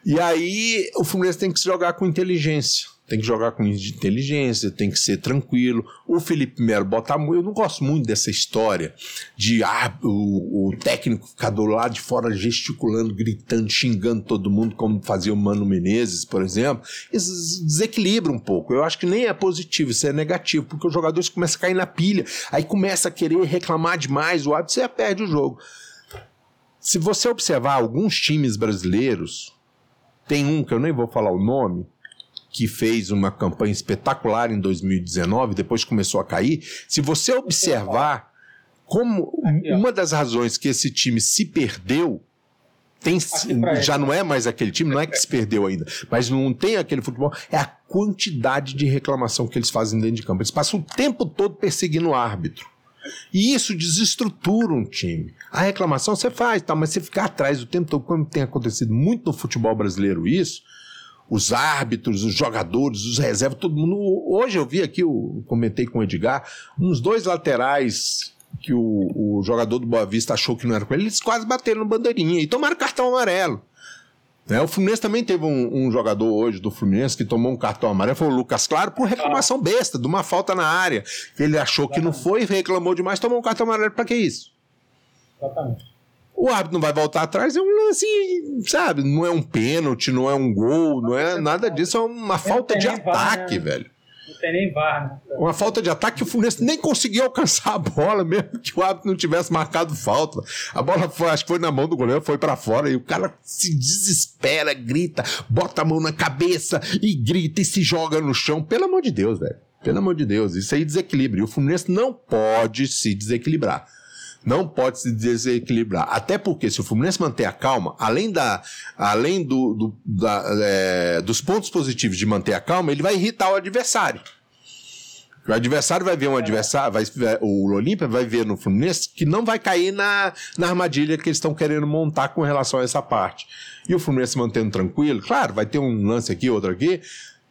E aí o Fluminense tem que se jogar com inteligência. Tem que jogar com inteligência, tem que ser tranquilo. O Felipe Melo botar. Eu não gosto muito dessa história de ah, o, o técnico ficar do lado de fora gesticulando, gritando, xingando todo mundo, como fazia o Mano Menezes, por exemplo. Isso desequilibra um pouco. Eu acho que nem é positivo, isso é negativo, porque os jogadores começam a cair na pilha, aí começa a querer reclamar demais, o árbitro você perde o jogo. Se você observar alguns times brasileiros, tem um que eu nem vou falar o nome, que fez uma campanha espetacular em 2019, depois começou a cair. Se você observar como uma das razões que esse time se perdeu tem, já não é mais aquele time, não é que se perdeu ainda, mas não tem aquele futebol, é a quantidade de reclamação que eles fazem dentro de campo. Eles passam o tempo todo perseguindo o árbitro. E isso desestrutura um time. A reclamação você faz, tá, mas você ficar atrás o tempo todo, como tem acontecido muito no futebol brasileiro isso, os árbitros, os jogadores, os reservas, todo mundo. Hoje eu vi aqui, eu comentei com o Edgar, uns dois laterais que o, o jogador do Boa Vista achou que não era com ele, eles quase bateram no bandeirinha e tomaram cartão amarelo. Né? O Fluminense também teve um, um, jogador hoje do Fluminense que tomou um cartão amarelo, foi o Lucas Claro, por reclamação besta, de uma falta na área. Ele achou que não foi, reclamou demais, tomou um cartão amarelo. Para que isso? Exatamente. O árbitro não vai voltar atrás, é um lance, sabe? Não é um pênalti, não é um gol, não é nada disso, é uma falta de ataque, né? velho. Não tem nem VAR, né? Uma falta de ataque que o Fluminense nem conseguiu alcançar a bola, mesmo que o árbitro não tivesse marcado falta. A bola foi, acho que foi na mão do goleiro, foi para fora e o cara se desespera, grita, bota a mão na cabeça e grita e se joga no chão. Pelo amor de Deus, velho. Pelo amor de Deus, isso aí desequilibra. E o Fluminense não pode se desequilibrar não pode se desequilibrar. Até porque se o Fluminense manter a calma, além, da, além do, do da, é, dos pontos positivos de manter a calma, ele vai irritar o adversário. O adversário vai ver um adversário, vai, o Olímpia vai ver no Fluminense que não vai cair na, na armadilha que eles estão querendo montar com relação a essa parte. E o Fluminense mantendo tranquilo, claro, vai ter um lance aqui, outro aqui,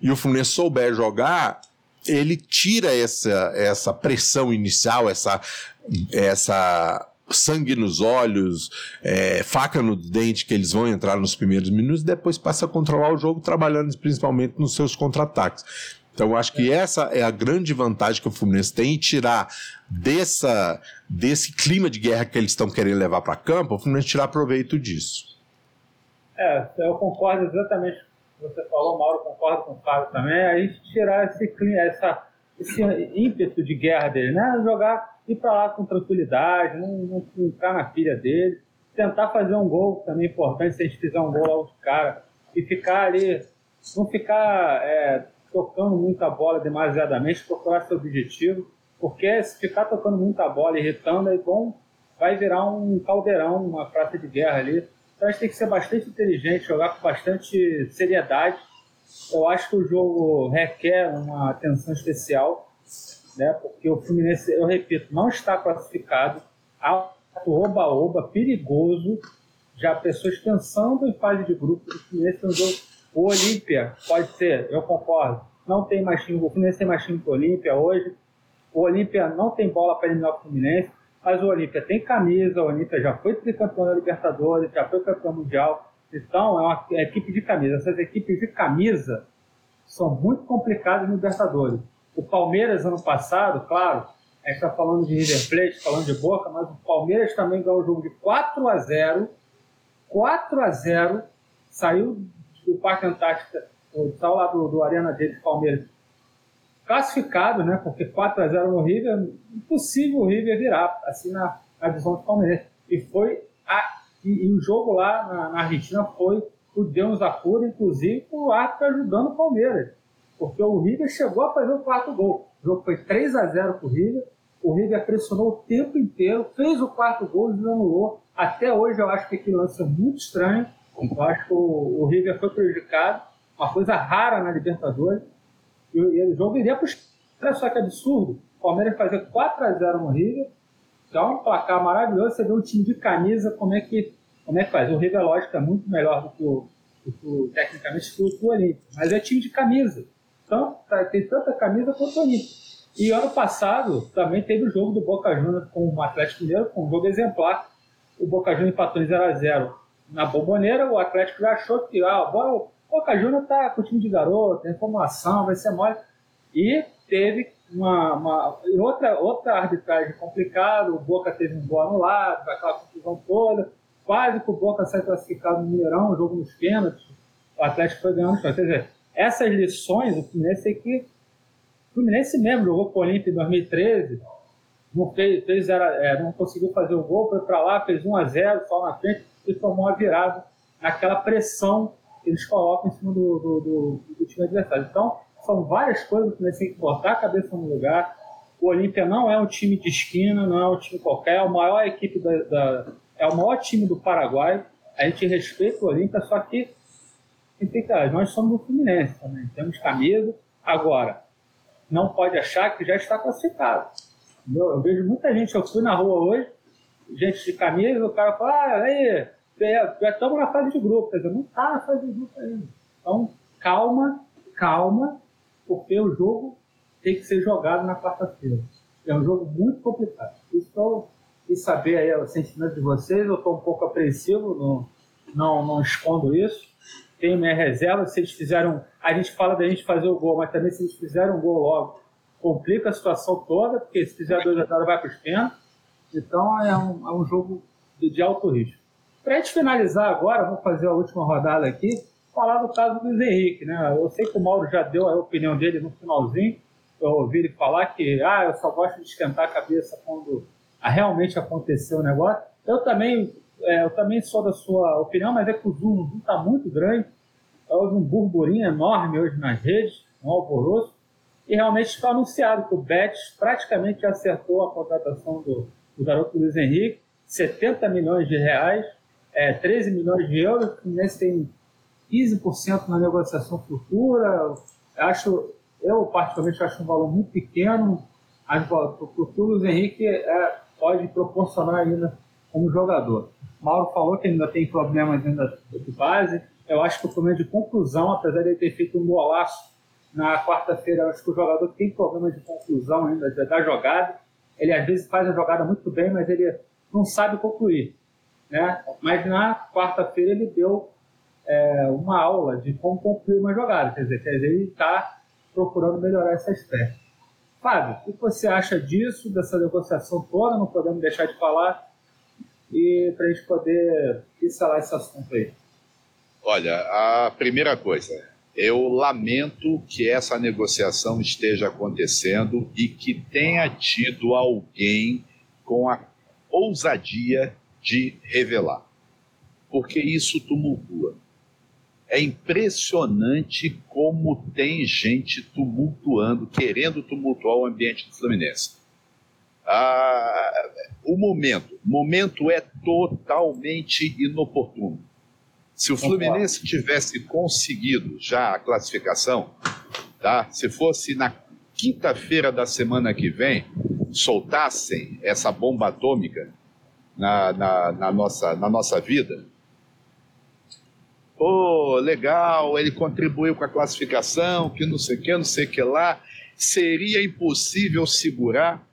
e o Fluminense souber jogar, ele tira essa, essa pressão inicial, essa, essa sangue nos olhos, é, faca no dente que eles vão entrar nos primeiros minutos depois passa a controlar o jogo, trabalhando principalmente nos seus contra-ataques. Então, acho que essa é a grande vantagem que o Fluminense tem em tirar dessa, desse clima de guerra que eles estão querendo levar para campo, o Fluminense tirar proveito disso. É, eu concordo exatamente você falou, Mauro, concordo com o Fábio também, a gente tirar esse, essa, esse ímpeto de guerra dele, né? Jogar, ir para lá com tranquilidade, não, não ficar na pilha dele, tentar fazer um gol também importante, se a gente fizer um gol lá de cara, e ficar ali, não ficar é, tocando muita bola demasiadamente, procurar seu objetivo, porque se ficar tocando muita bola, irritando, é bom, vai virar um caldeirão, uma praça de guerra ali, então a gente tem que ser bastante inteligente, jogar com bastante seriedade. Eu acho que o jogo requer uma atenção especial, né? porque o Fluminense, eu repito, não está classificado. Oba-oba, perigoso. Já pessoas pensando em fase de grupo. O Fluminense jogo. O Olímpia, pode ser, eu concordo. Não tem mais time, o Fluminense tem mais time que o Olímpia hoje. O Olímpia não tem bola para eliminar o Fluminense. Mas o Olímpia tem camisa, o Olímpia já foi tricampeão da Libertadores, já foi campeão mundial. Então, é uma equipe de camisa. Essas equipes de camisa são muito complicadas no Libertadores. O Palmeiras, ano passado, claro, a gente está falando de River Plate, falando de Boca, mas o Palmeiras também ganhou o jogo de 4 a 0 4 a 0 saiu do Parque Antártica, saiu lá do, do Arena dele, Palmeiras, classificado, né? Porque 4 a 0 no River, impossível o River virar, assim, na, na visão do Palmeiras. E foi a, e, e o jogo lá na, na, Argentina foi o Deus da cura, inclusive o árbitro ajudando o Palmeiras. Porque o River chegou a fazer o quarto gol. O jogo foi 3 a 0 para o River. O River pressionou o tempo inteiro, fez o quarto gol e anulou. Até hoje eu acho que aquele lance é muito estranho. Eu acho que o, o River foi prejudicado. Uma coisa rara na Libertadores. E, e o jogo iria para os. Olha só que absurdo. O Palmeiras fazer 4 a 0 no River. Que é um placar maravilhoso. Você vê um time de camisa, como é que, como é que faz. O River, lógico, é muito melhor do que o, do tecnicamente do o Olímpico. Mas é time de camisa. Então, tá, tem tanta camisa quanto Olímpico. E ano passado também teve o jogo do Boca Juniors com o Atlético Mineiro, com um jogo exemplar. O Boca Juniors empatou em 0x0 na Bomboneira, o Atlético já achou que ah, o Boca Juniors tá com o time de garoto, tem formação, vai ser mole. E teve uma, uma outra, outra arbitragem complicada, o Boca teve um gol anulado, aquela confusão toda, quase que o Boca sai classificado no Mineirão, um jogo nos pênaltis, o Atlético foi ganhando. Quer dizer, essas lições, o Fluminense tem que. O Fluminense mesmo jogou com o Olímpia em 2013, não, fez, fez era, é, não conseguiu fazer o gol, foi para lá, fez 1 a 0 só na frente e tomou a virada naquela pressão que eles colocam em cima do, do, do, do time adversário. Então, são várias coisas que você tem que botar a cabeça no lugar. O Olímpia não é um time de esquina, não é um time qualquer, é a maior equipe da, da é o maior time do Paraguai. A gente respeita o Olímpia, só que fica, nós somos do Fluminense também, temos camisa. Agora, não pode achar que já está classificado. Eu, eu vejo muita gente, eu fui na rua hoje, gente de camisa, o cara fala, ah, aí, já estamos na fase de grupo. Quer dizer, não está na fase de grupo ainda. Então, calma, calma, porque o jogo tem que ser jogado na quarta-feira. É um jogo muito complicado. Estou e saber aí o sentimento de vocês. Eu estou um pouco apreensivo, não, não, não escondo isso tenho minha reserva. Se eles fizeram. A gente fala da gente fazer o gol, mas também se eles fizerem um gol logo, complica a situação toda, porque se fizer 2 a 0 vai para os pênaltis. Então é um, é um jogo de, de alto risco. Para a gente finalizar agora, vou fazer a última rodada aqui, falar do caso do Luiz Henrique. Né? Eu sei que o Mauro já deu a opinião dele no finalzinho. Eu ouvi ele falar que ah, eu só gosto de esquentar a cabeça quando realmente aconteceu o negócio. Eu também é, eu também sou da sua opinião, mas é que o Zoom está muito grande. Houve um burburinho enorme hoje nas redes, um alvoroço, e realmente foi anunciado que o Betis praticamente acertou a contratação do, do garoto Luiz Henrique, 70 milhões de reais, é, 13 milhões de euros, o Fluminense tem 15% na negociação futura. Acho, eu particularmente acho um valor muito pequeno, para o Luiz Henrique é, pode proporcionar ainda como jogador. Mauro falou que ainda tem problemas ainda de base. Eu acho que o problema de conclusão, apesar de ele ter feito um golaço na quarta-feira, acho que o jogador tem problema de conclusão ainda da jogada. Ele às vezes faz a jogada muito bem, mas ele não sabe concluir. Né? Mas na quarta-feira ele deu é, uma aula de como concluir uma jogada. Quer dizer, quer dizer ele está procurando melhorar essa aspecto. Fábio, o que você acha disso, dessa negociação toda? Não podemos deixar de falar e para a gente poder pincelar esse assunto aí. Olha, a primeira coisa, eu lamento que essa negociação esteja acontecendo e que tenha tido alguém com a ousadia de revelar, porque isso tumultua. É impressionante como tem gente tumultuando, querendo tumultuar o ambiente do Fluminense. Ah, o momento, o momento é totalmente inoportuno. Se o Fluminense tivesse conseguido já a classificação, tá? Se fosse na quinta-feira da semana que vem, soltassem essa bomba atômica na, na, na, nossa, na nossa vida, pô, legal, ele contribuiu com a classificação, que não sei o que, não sei o que lá, seria impossível segurar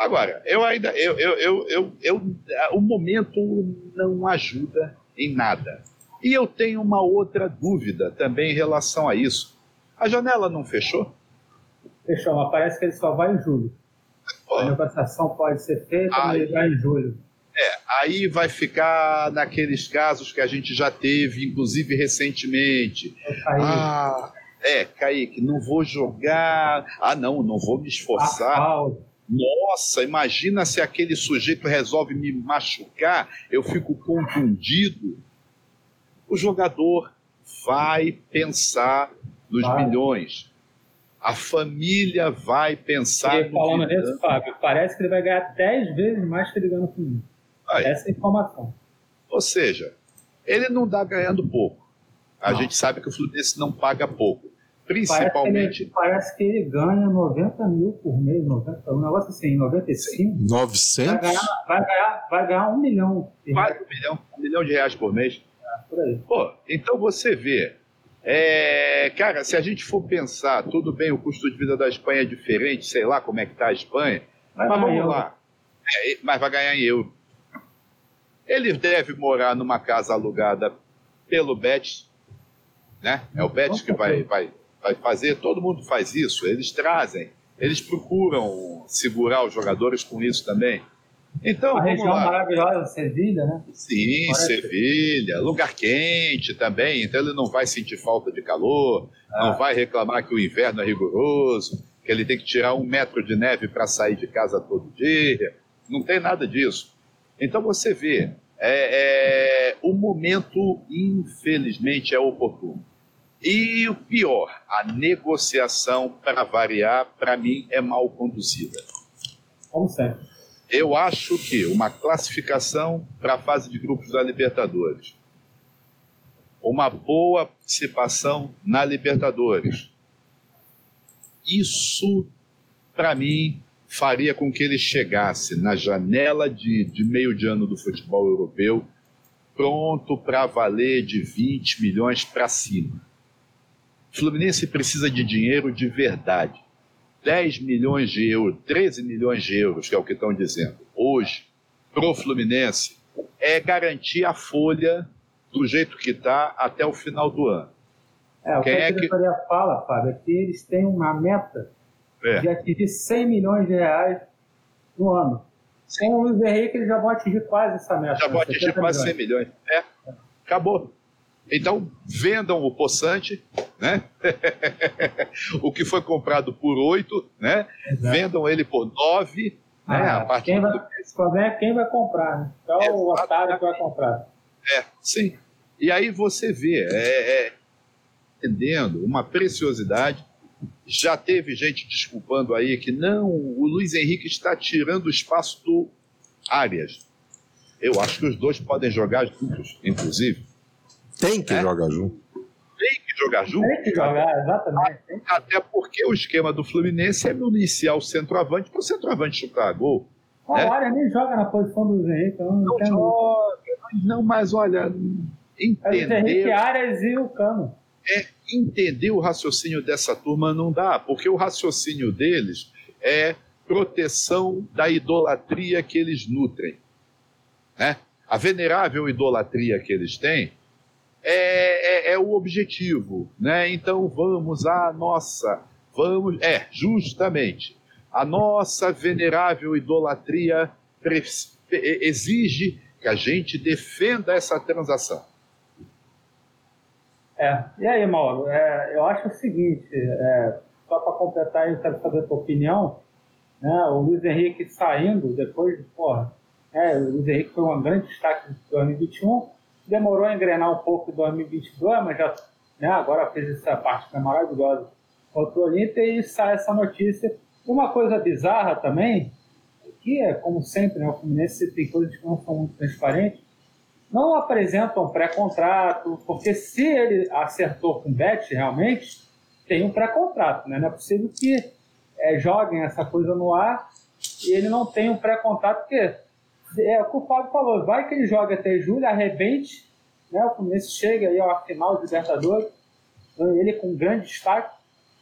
Agora, eu ainda. Eu, eu, eu, eu, eu, o momento não ajuda em nada. E eu tenho uma outra dúvida também em relação a isso. A janela não fechou? Fechou, mas parece que ele só vai em julho. a negociação pode ser feita aí, em julho. É, aí vai ficar naqueles casos que a gente já teve, inclusive recentemente. Ah, é, Kaique, não vou jogar. Ah, não, não vou me esforçar. Ah, Nossa, imagina se aquele sujeito resolve me machucar, eu fico contundido. O jogador vai pensar nos vai. milhões a família vai pensar. E falando nisso, Fábio, parece que ele vai ganhar 10 vezes mais que ele ganha no Fluminense. Essa é a informação. Ou seja, ele não está ganhando pouco. A não. gente sabe que o Fluminense não paga pouco. Principalmente. Parece que, ele, parece que ele ganha 90 mil por mês, 90, um negócio assim, 95. 900? Vai ganhar, vai ganhar, vai ganhar um milhão. Quase um milhão, um milhão de reais por mês. É, por aí. Pô, então você vê, é, cara, se a gente for pensar, tudo bem, o custo de vida da Espanha é diferente, sei lá como é que está a Espanha, vai mas vamos lá. É, mas vai ganhar em euro. Ele deve morar numa casa alugada pelo Betis, né? É o Betis que vai, vai, vai fazer, todo mundo faz isso, eles trazem, eles procuram segurar os jogadores com isso também. Então, a região lá. maravilhosa, Sevilha, né? Sim, Parece. Sevilha, lugar quente também, então ele não vai sentir falta de calor, ah. não vai reclamar que o inverno é rigoroso, que ele tem que tirar um metro de neve para sair de casa todo dia, não tem nada disso. Então você vê, é, é, o momento, infelizmente, é oportuno. E o pior, a negociação, para variar, para mim, é mal conduzida. Como sempre. Eu acho que uma classificação para a fase de grupos da Libertadores, uma boa participação na Libertadores, isso, para mim, faria com que ele chegasse na janela de, de meio de ano do futebol europeu pronto para valer de 20 milhões para cima. O Fluminense precisa de dinheiro de verdade. 10 milhões de euros, 13 milhões de euros, que é o que estão dizendo, hoje, pro Fluminense, é garantir a folha do jeito que está até o final do ano. É, o Quem que a diretoria que... fala, Fábio, é que eles têm uma meta é. de atingir 100 milhões de reais no ano. Sim. Com o Luiz Henrique, eles já vão atingir quase essa meta. Já vão atingir quase milhões. 100 milhões. É, acabou. Então, vendam o poçante, né? o que foi comprado por 8, né? Vendam ele por 9, né? ah, né? A partir quem vai, do... O problema é quem vai comprar, né? Então, é o otário que vai comprar. É, sim. E aí você vê, é, é, entendendo uma preciosidade. Já teve gente desculpando aí que não, o Luiz Henrique está tirando o espaço do Arias. Eu acho que os dois podem jogar juntos, inclusive. Tem que é? jogar junto. Tem que jogar junto. Tem que jogar, exatamente. Até porque o esquema do Fluminense é municiar o centroavante para o centroavante chutar gol. O né? Área nem joga na posição do Henrique. Não, não, não joga, não, mas olha, entender... É o Henrique, Arias e o Cano. É, entender o raciocínio dessa turma não dá, porque o raciocínio deles é proteção da idolatria que eles nutrem. Né? A venerável idolatria que eles têm é, é, é, o objetivo, né? Então vamos à nossa, vamos, é, justamente, a nossa venerável idolatria exige que a gente defenda essa transação. É, e aí, Mauro, é, eu acho o seguinte, é, só para completar, eu quero saber a tua opinião, né, o Luiz Henrique saindo depois, porra, é, o Luiz Henrique foi um grande destaque de 2021, demorou a engrenar um pouco em 2022, mas já né, agora fez essa parte é maravilhosa contra o Inter e sai essa notícia. Uma coisa bizarra também, que é como sempre, né, o Fluminense tem coisas que não são muito transparentes, não apresentam pré-contrato, porque se ele acertou com o Bet, realmente, tem um pré-contrato, né? Não é possível que é, joguem essa coisa no ar e ele não tem um pré-contrato, porque é o que o Fábio falou, vai que ele joga até julho, arrebente, né? O Fluminense chega aí à final de Libertadores, ele com grande destaque.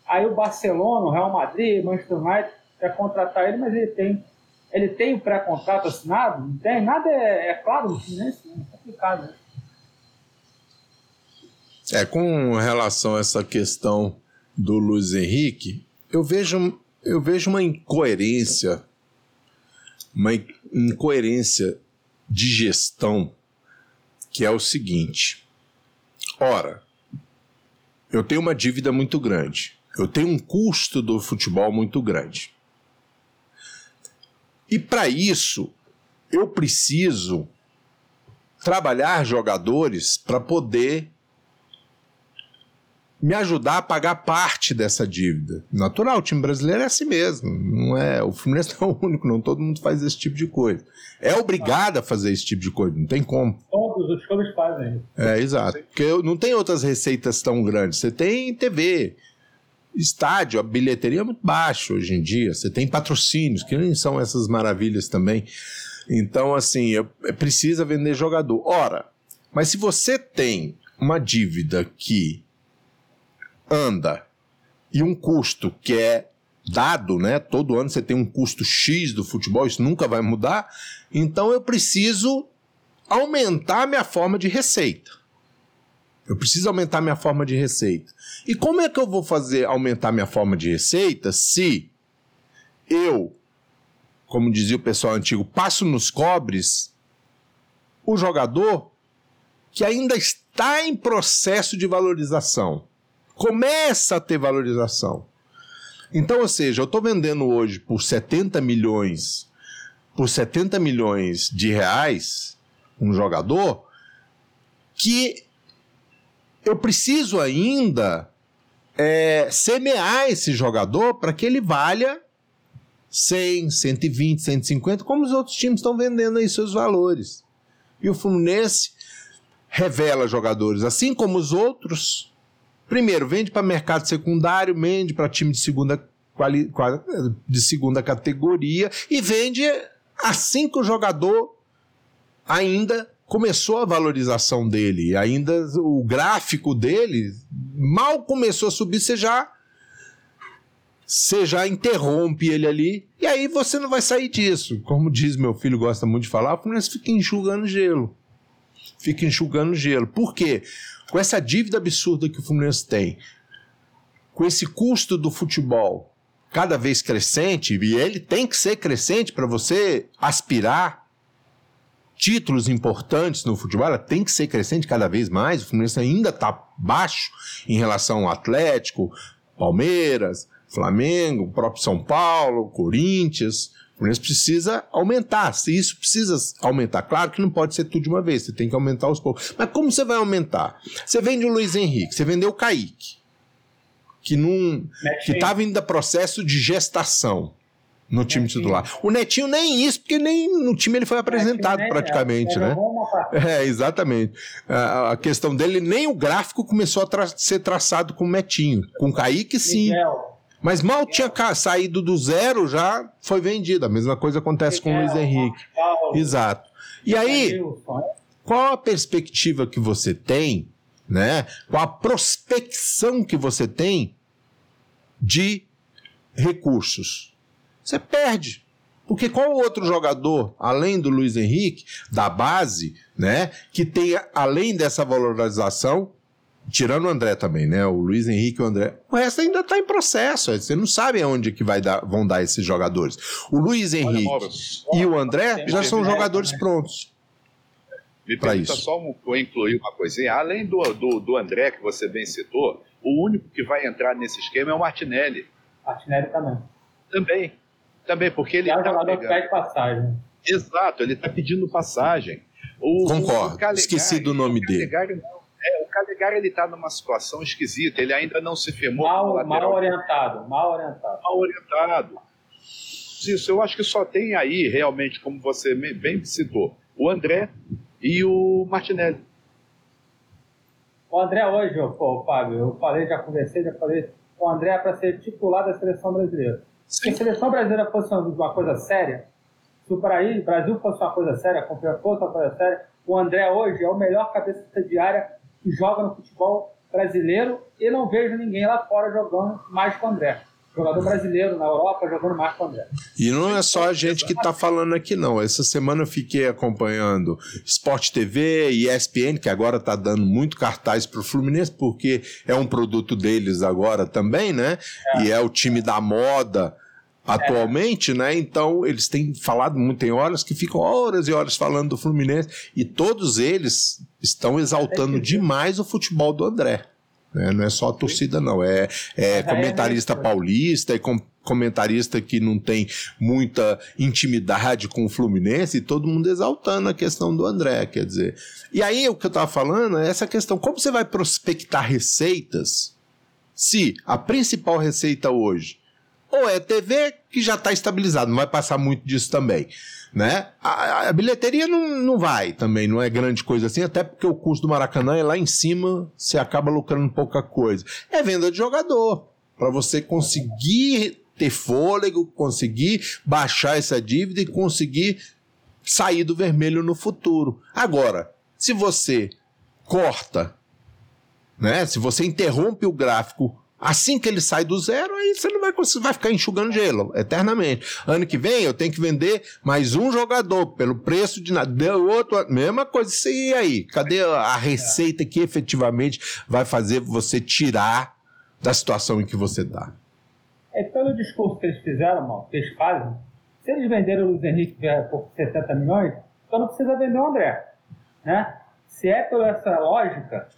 Aí o Barcelona, o Real Madrid, Manchester United quer contratar ele, mas ele tem ele tem o pré-contrato assinado? Não tem? Nada é, é claro no Fluminense, né? é complicado. Né? É, com relação a essa questão do Luiz Henrique, eu vejo, eu vejo uma incoerência uma incoerência de gestão que é o seguinte: ora, eu tenho uma dívida muito grande, eu tenho um custo do futebol muito grande. E para isso, eu preciso trabalhar jogadores para poder me ajudar a pagar parte dessa dívida. Natural, o time brasileiro é assim mesmo. Não é, o Fluminense não é o único, não. Todo mundo faz esse tipo de coisa. É obrigado a fazer esse tipo de coisa, não tem como. Todos os clubes fazem. É, exato. Porque não tem outras receitas tão grandes. Você tem TV, estádio, a bilheteria é muito baixa hoje em dia. Você tem patrocínios, que nem são essas maravilhas também. Então, assim, é, precisa vender jogador. Ora, mas se você tem uma dívida que anda e um custo que é dado, né? Todo ano você tem um custo X do futebol, isso nunca vai mudar. Então eu preciso aumentar minha forma de receita. Eu preciso aumentar minha forma de receita. E como é que eu vou fazer aumentar minha forma de receita se eu, como dizia o pessoal antigo, passo nos cobres o jogador que ainda está em processo de valorização? Começa a ter valorização. Então, ou seja, eu estou vendendo hoje por 70 milhões, por 70 milhões de reais, um jogador, que eu preciso ainda é, semear esse jogador para que ele valha 100, 120, 150, como os outros times estão vendendo aí seus valores. E o Fluminense revela jogadores, assim como os outros, Primeiro, vende para mercado secundário, vende para time de segunda, quali, de segunda categoria e vende assim que o jogador ainda começou a valorização dele, ainda o gráfico dele mal começou a subir, você já você já interrompe ele ali, e aí você não vai sair disso. Como diz meu filho, gosta muito de falar, o Fluminense fica enxugando gelo. Fica enxugando gelo. Por quê? Com essa dívida absurda que o Fluminense tem, com esse custo do futebol cada vez crescente, e ele tem que ser crescente para você aspirar títulos importantes no futebol, ela tem que ser crescente cada vez mais. O Fluminense ainda está baixo em relação ao Atlético, Palmeiras, Flamengo, próprio São Paulo, Corinthians. O Fluminense precisa aumentar. Se isso precisa aumentar, claro que não pode ser tudo de uma vez, você tem que aumentar aos poucos. Mas como você vai aumentar? Você vende o Luiz Henrique, você vendeu o Kaique, que não que estava indo processo de gestação no time Netinho. titular. O Netinho nem isso, porque nem no time ele foi apresentado é, praticamente, é, né? É, exatamente. A, a, questão dele, nem o gráfico começou a tra ser traçado com o Netinho. Com o Kaique, sim. Miguel. Mas mal tinha saído do zero, já foi vendido. A mesma coisa acontece com o Luiz Henrique. Exato. E aí, qual a perspectiva que você tem, né? Qual a prospecção que você tem de recursos? Você perde. Porque qual outro jogador, além do Luiz Henrique, da base, né, que tenha, além dessa valorização, Tirando o André também, né? O Luiz Henrique e o André. O resto ainda está em processo. Você não sabe aonde que vai dar, vão dar esses jogadores. O Luiz Henrique e o André já são jogadores prontos. Me permita isso. só um, incluir uma coisinha. Além do, do, do André, que você bem citou, o único que vai entrar nesse esquema é o Martinelli. Martinelli também. Também. Também, porque ele. É um tá jogador que pede passagem. Exato, ele está pedindo passagem. O, Concordo. O Calegari, Esqueci do nome dele. Não é, o Calegari ele está numa situação esquisita, ele ainda não se firmou mal, mal orientado, mal orientado. Mal orientado. Isso, eu acho que só tem aí, realmente, como você bem citou, o André e o Martinelli. O André hoje, pô, Fábio, eu falei, já conversei, já falei, o André é para ser titular da seleção brasileira. Sim. Se a seleção brasileira fosse uma coisa séria, se o Brasil fosse uma coisa séria, a fosse uma coisa séria, o André hoje é o melhor cabeça de área que joga no futebol brasileiro e não vejo ninguém lá fora jogando mais com o André. Jogador brasileiro na Europa jogando mais com o André. E não é só a gente que está falando aqui, não. Essa semana eu fiquei acompanhando Sport TV e ESPN, que agora está dando muito cartaz para o Fluminense, porque é um produto deles agora também, né? É. E é o time da moda atualmente, né? Então eles têm falado muito, tem horas que ficam horas e horas falando do Fluminense e todos eles estão exaltando demais o futebol do André. Né? Não é só a torcida, não. É, é comentarista paulista, é com, comentarista que não tem muita intimidade com o Fluminense e todo mundo exaltando a questão do André, quer dizer. E aí o que eu estava falando é essa questão: como você vai prospectar receitas se a principal receita hoje ou é TV que já está estabilizado, não vai passar muito disso também. Né? A, a, bilheteria não, não vai também, não é grande coisa assim, até porque o custo do Maracanã é lá em cima, você acaba lucrando pouca coisa. É venda de jogador, para você conseguir ter fôlego, conseguir baixar essa dívida e conseguir sair do vermelho no futuro. Agora, se você corta, né? Se você interrompe o gráfico Assim que ele sai do zero, aí você não vai conseguir, vai ficar enxugando gelo eternamente. Ano que vem eu tenho que vender mais um jogador pelo preço de nada. Outro, mesma coisa. E aí? Cadê a receita que efetivamente vai fazer você tirar da situação em que você está? É pelo discurso que eles fizeram, mal, que eles fazem. Se eles venderam o Luiz Henrique por 70 milhões, então não precisa vender o André. Né? Se é pela essa lógica,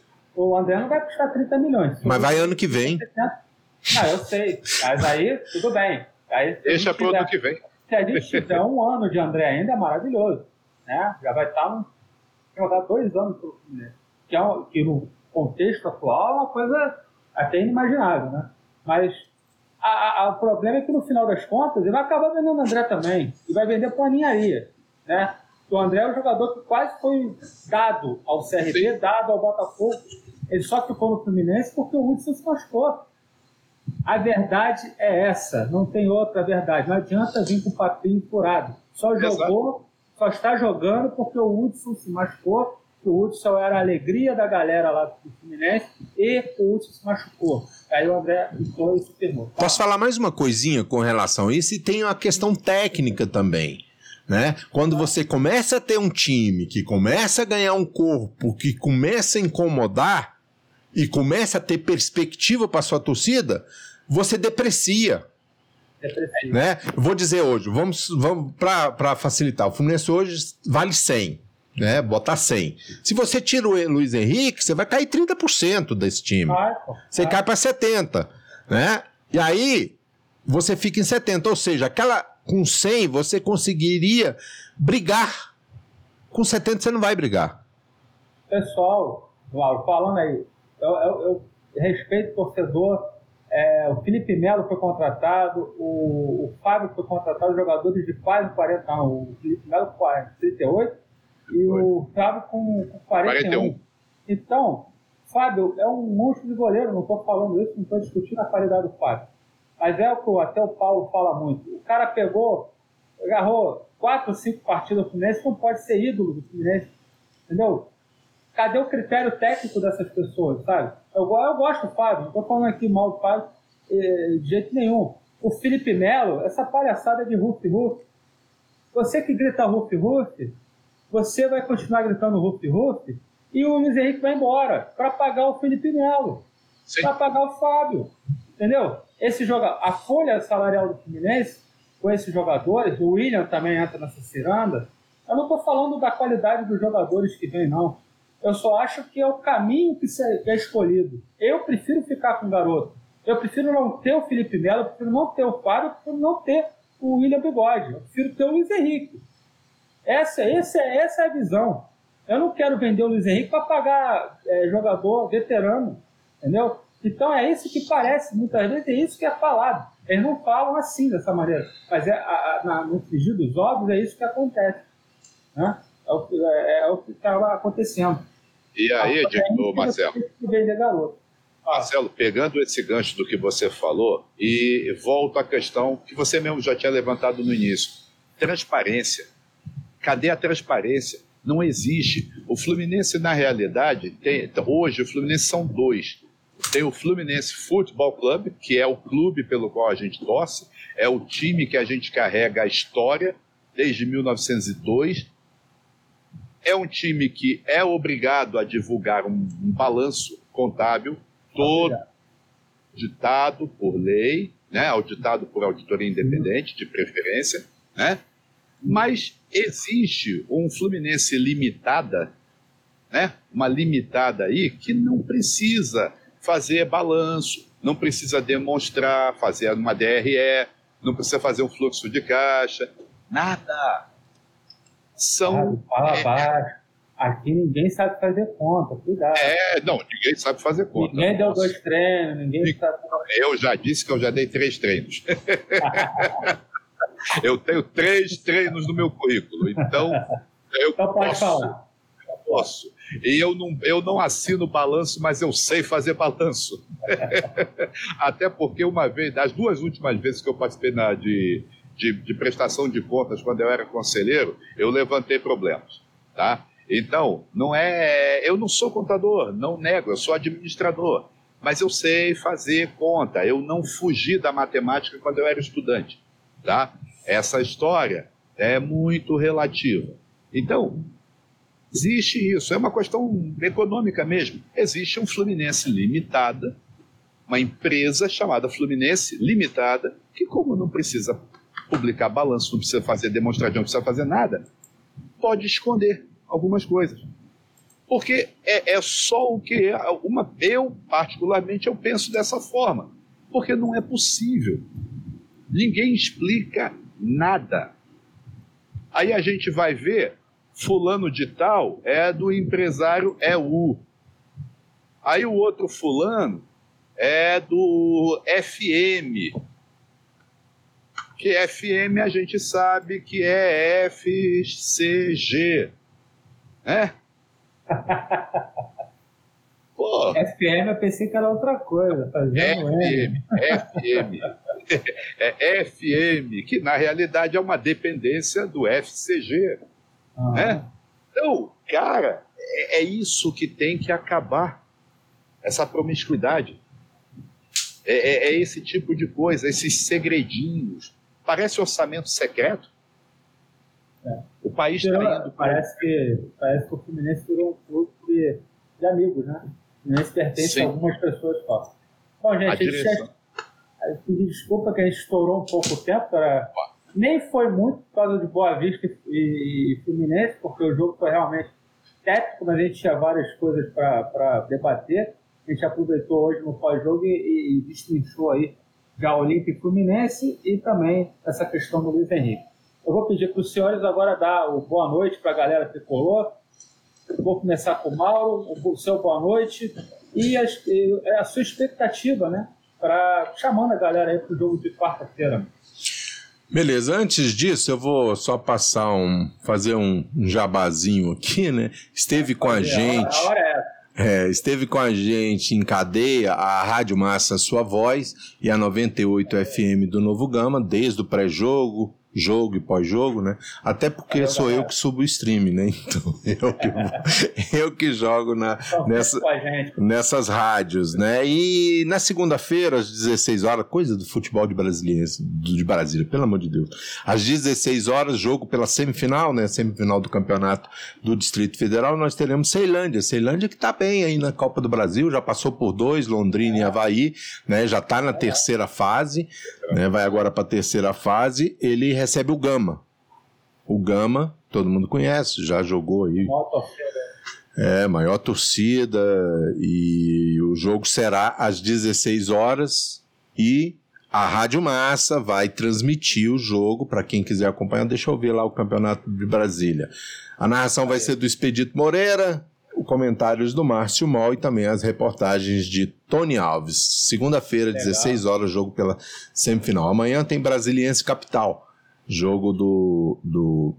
o André não vai custar 30 milhões. Mas vai ano que vem. Ah, eu sei. Mas aí, tudo bem. Aí, Deixa pro ano que vem. Se a gente tiver um ano de André ainda, é maravilhoso. Né? Já vai estar no, jogar dois anos pro Fluminense. Que, é um, que no contexto atual é uma coisa até inimaginável, né? Mas a, a, o problema é que no final das contas ele vai acabar vendendo o André também. E vai vender por ninharia. Né? O André é um jogador que quase foi dado ao CRB, Sim. dado ao Botafogo. Ele só ficou no Fluminense porque o Hudson se machucou. A verdade é essa, não tem outra verdade. Não adianta vir com papinho furado. Só jogou, Exato. só está jogando porque o Hudson se machucou. O Hudson era a alegria da galera lá do Fluminense e o Hudson se machucou. Aí o André foi e se firmou. Posso falar mais uma coisinha com relação a isso? E tem uma questão técnica também. Né? Quando você começa a ter um time que começa a ganhar um corpo, que começa a incomodar e começa a ter perspectiva para sua torcida, você deprecia. Depressivo. Né? Vou dizer hoje, vamos, vamos para facilitar. O Fluminense hoje vale 100, né? Botar 100. Se você tira o Luiz Henrique, você vai cair 30% desse time. Você cai para 70, né? E aí você fica em 70, ou seja, aquela com 100 você conseguiria brigar. Com 70 você não vai brigar. Pessoal, Lauro, falando aí, eu, eu, eu respeito o torcedor. É, o Felipe Melo foi contratado, o, o Fábio foi contratado, jogadores de quase 40 anos. O Felipe Melo com 38 e o Fábio com, com 41. 41. Então, Fábio é um monstro de goleiro, não estou falando isso, não estou discutindo a qualidade do Fábio. Mas é o que até o Paulo fala muito. O cara pegou, agarrou quatro, cinco partidas do Fluminense, não pode ser ídolo do Fluminense. Entendeu? Cadê o critério técnico dessas pessoas, sabe? Eu, eu gosto do Fábio, não estou falando aqui mal do Fábio eh, de jeito nenhum. O Felipe Melo, essa palhaçada de Ruf Ruf. Você que grita Ruf Ruf, você vai continuar gritando Ruf Ruf e o Luiz Henrique vai embora para pagar o Felipe Melo, para pagar o Fábio. Entendeu? Esse joga, a folha salarial do Fluminense, com esses jogadores, o William também entra nessa ciranda. Eu não estou falando da qualidade dos jogadores que vem, não. Eu só acho que é o caminho que é escolhido. Eu prefiro ficar com o garoto. Eu prefiro não ter o Felipe Melo, eu prefiro não ter o Fábio, eu prefiro não ter o William Bigode. Eu prefiro ter o Luiz Henrique. Essa, essa, essa é a visão. Eu não quero vender o Luiz Henrique para pagar é, jogador veterano, entendeu? Então é isso que parece, muitas vezes é isso que é falado. Eles não falam assim, dessa maneira, mas é, a, na, no frigir dos ovos é isso que acontece. Né? É, o, é, é o que estava acontecendo. E aí, Edito, Marcelo? Marcelo, pegando esse gancho do que você falou, e volto à questão que você mesmo já tinha levantado no início: transparência. Cadê a transparência? Não existe. O Fluminense, na realidade, tem, hoje o Fluminense são dois tem o Fluminense Futebol Clube, que é o clube pelo qual a gente torce, é o time que a gente carrega a história desde 1902. É um time que é obrigado a divulgar um, um balanço contábil todo ditado por lei, né, auditado por auditoria independente, de preferência, né? mas existe um Fluminense limitada, né? uma limitada aí, que não precisa fazer balanço, não precisa demonstrar, fazer uma DRE, não precisa fazer um fluxo de caixa, nada. São. Fala é. Aqui ninguém sabe fazer conta, cuidado. É, não, ninguém sabe fazer conta. Ninguém deu dois treinos, ninguém sabe. Eu já disse que eu já dei três treinos. eu tenho três treinos no meu currículo, então eu então pode posso, falar. Eu posso. E eu não, eu não assino balanço, mas eu sei fazer balanço. Até porque uma vez, das duas últimas vezes que eu participei na, de, de, de prestação de contas, quando eu era conselheiro, eu levantei problemas. Tá? Então, não é. Eu não sou contador, não nego, eu sou administrador. Mas eu sei fazer conta. Eu não fugi da matemática quando eu era estudante. Tá? Essa história é muito relativa. Então, existe isso. É uma questão econômica mesmo. Existe um Fluminense Limitada, uma empresa chamada Fluminense Limitada, que, como não precisa publicar balanço, não precisa fazer demonstração, não precisa fazer nada, pode esconder algumas coisas. Porque é, é só o que é uma. Eu, particularmente, eu penso dessa forma. Porque não é possível. Ninguém explica nada. Aí a gente vai ver, fulano de tal é do empresário EU. Aí o outro fulano é do FM. Que FM a gente sabe que é FCG é? Pô. FM eu pensei que era outra coisa. FM, FM. É FM, que na realidade é uma dependência do FCG. Ah. Né? Então, cara, é, é isso que tem que acabar. Essa promiscuidade. É, é, é, esse tipo de coisa, esses segredinhos. Parece orçamento secreto. É. O país está indo. Parece que, parece que o Fluminense virou um clube de, de amigos, né? O Fluminense pertence Sim. a algumas pessoas só. Bom, gente, a gente já, desculpa que a gente estourou um pouco o tempo. Para... Nem foi muito por causa de Boa Vista e, e Fluminense, porque o jogo foi realmente técnico, mas a gente tinha várias coisas para debater. A gente aproveitou hoje no pós-jogo e, e destrinchou aí já Olímpico e Fluminense e também essa questão do Luiz Henrique. Eu vou pedir para os senhores agora dar o boa noite para a galera que colou. vou começar com o Mauro, o seu boa noite e a, é a sua expectativa, né? Para chamando a galera aí para o jogo de quarta-feira. Beleza, antes disso eu vou só passar um, fazer um jabazinho aqui, né? Esteve com a gente. A hora é essa. É, esteve com a gente em cadeia a Rádio Massa Sua Voz e a 98 FM do Novo Gama, desde o pré-jogo, jogo e pós-jogo, né? Até porque sou eu que subo o stream, né? Então eu que, eu que jogo na, nessa, nessas rádios, né? E na segunda-feira, às 16 horas, coisa do futebol de Brasília, de Brasília, pelo amor de Deus. Às 16 horas, jogo pela semifinal, né? Semifinal do campeonato do Distrito Federal, nós teremos Ceilândia. Ceilândia que tá bem aí na Copa do Brasil, já passou por dois, Londrina e Havaí, né? Já tá na terceira fase, né? Vai agora para a terceira fase. Ele recebe o Gama. O Gama, todo mundo conhece, já jogou aí. É, maior torcida. E o jogo será às 16 horas. E a Rádio Massa vai transmitir o jogo para quem quiser acompanhar. Deixa eu ver lá o Campeonato de Brasília. A narração vai ser do Expedito Moreira, comentários do Márcio Mol e também as reportagens de Tony Alves. Segunda-feira, 16 horas, jogo pela semifinal. Amanhã tem Brasiliense Capital jogo do, do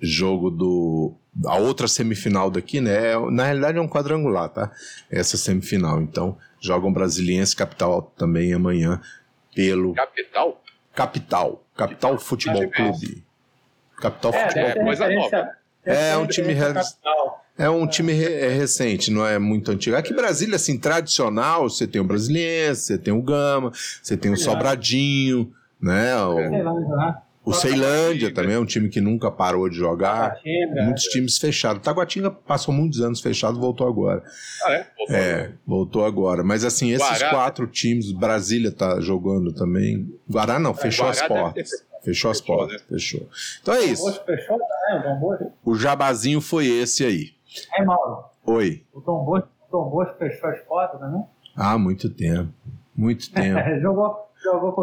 jogo do a outra semifinal daqui, né? É, na realidade é um quadrangular, tá? Essa semifinal. Então, jogam Brasiliense Capital também amanhã pelo Capital? Capital, Capital Futebol Clube. Capital é, Futebol Clube. É coisa nova. É um time re... é um time re é recente, não é muito antigo. Aqui Brasília assim tradicional, você tem o Brasiliense, você tem o Gama, você tem o Sobradinho, né? O... Né? O Ceilândia também é um time que nunca parou de jogar. Taguatinga, Muitos times fechados. Taguatinga passou muitos anos fechado, voltou agora. Ah, é? Pô, É, voltou agora. Mas assim, esses Guará, quatro times, Brasília tá jogando também. Guará não, fechou as Guará deve portas. ter- Fechou as Fechou, portas, fechou. Então é O isso. Fechou o Bosco. O jabazinho foi esse aí. É, Mauro. Oi. O Dom Bosco, o Dom Bosco fechou as portas também. Ah, muito tempo. Muito tempo. jogou,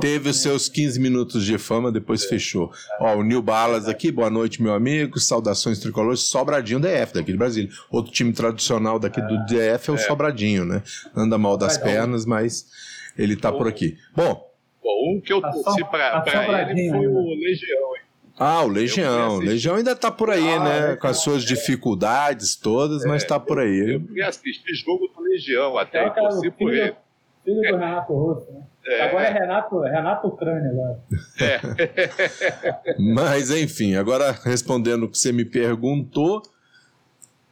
Teve os seus 15 minutos de fama, depois fechou. Ó, o Nil Balas aqui, boa noite, meu amigo. Saudações tricolores, Sobradinho DF, daqui de Brasília. Outro time tradicional daqui do DF é o Sobradinho, né? Anda mal das pernas, mas ele tá por aqui. Bom, Pô, um que eu Tá torci pra, tá pra ele foi ainda. o Legião, hein? ah, o Eu Legião. Legião ainda tá por aí, Ah, né? é. Com as suas dificuldades todas, mas tá por aí. Eu fui assistir jogo do Legião até É e do por ele. filho do Renato Russo, né? É. Agora é Renato, Renato Ucrânia agora. Mas enfim, agora respondendo o que você me perguntou,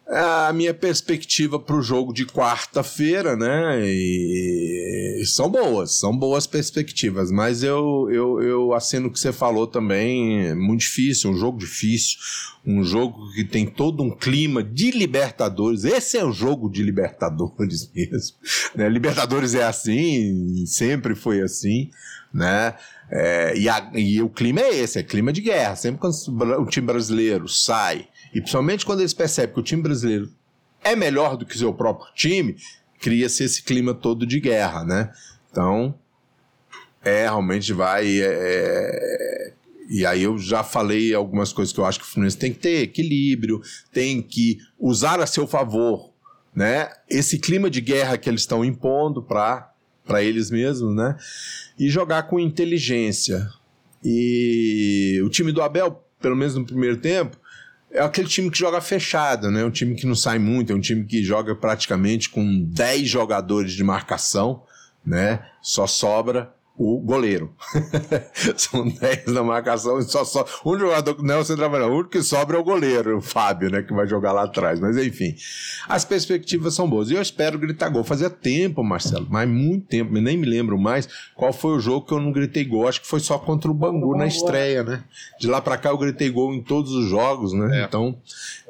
a minha perspectiva para o jogo de quarta-feira, né? E são boas, são boas perspectivas, mas eu, eu, eu assino o que você falou também, é muito difícil, um jogo difícil, um jogo que tem todo um clima de Libertadores. Esse é o jogo de Libertadores mesmo. Né? Libertadores é assim, sempre foi assim, né? É, e, a- e o clima é esse, é clima de guerra. Sempre quando o time brasileiro sai, e principalmente quando eles percebem que o time brasileiro é melhor do que o seu próprio time, cria-se esse clima todo de guerra, né? Então, é, realmente vai. é, é, e aí eu já falei algumas coisas que eu acho que o Fluminense tem que ter equilíbrio, tem que usar a seu favor, né? Esse clima de guerra que eles estão impondo para para eles mesmos, né? E jogar com inteligência. E o time do Abel, pelo menos no primeiro tempo, é aquele time que joga fechado, né? Um time que não sai muito, é um time que joga praticamente com 10 jogadores de marcação, né? Só sobra o goleiro. São 10 na marcação e só só um jogador que não é o centroavante, o único que sobra é o goleiro, o Fábio, né, que vai jogar lá atrás. Mas enfim, as perspectivas são boas. E eu espero gritar gol. Fazia tempo, Marcelo, mas muito tempo, nem me lembro mais qual foi o jogo que eu não gritei gol. Acho que foi só contra o Bangu na estreia, né? De lá pra cá eu gritei gol em todos os jogos, né? É. Então,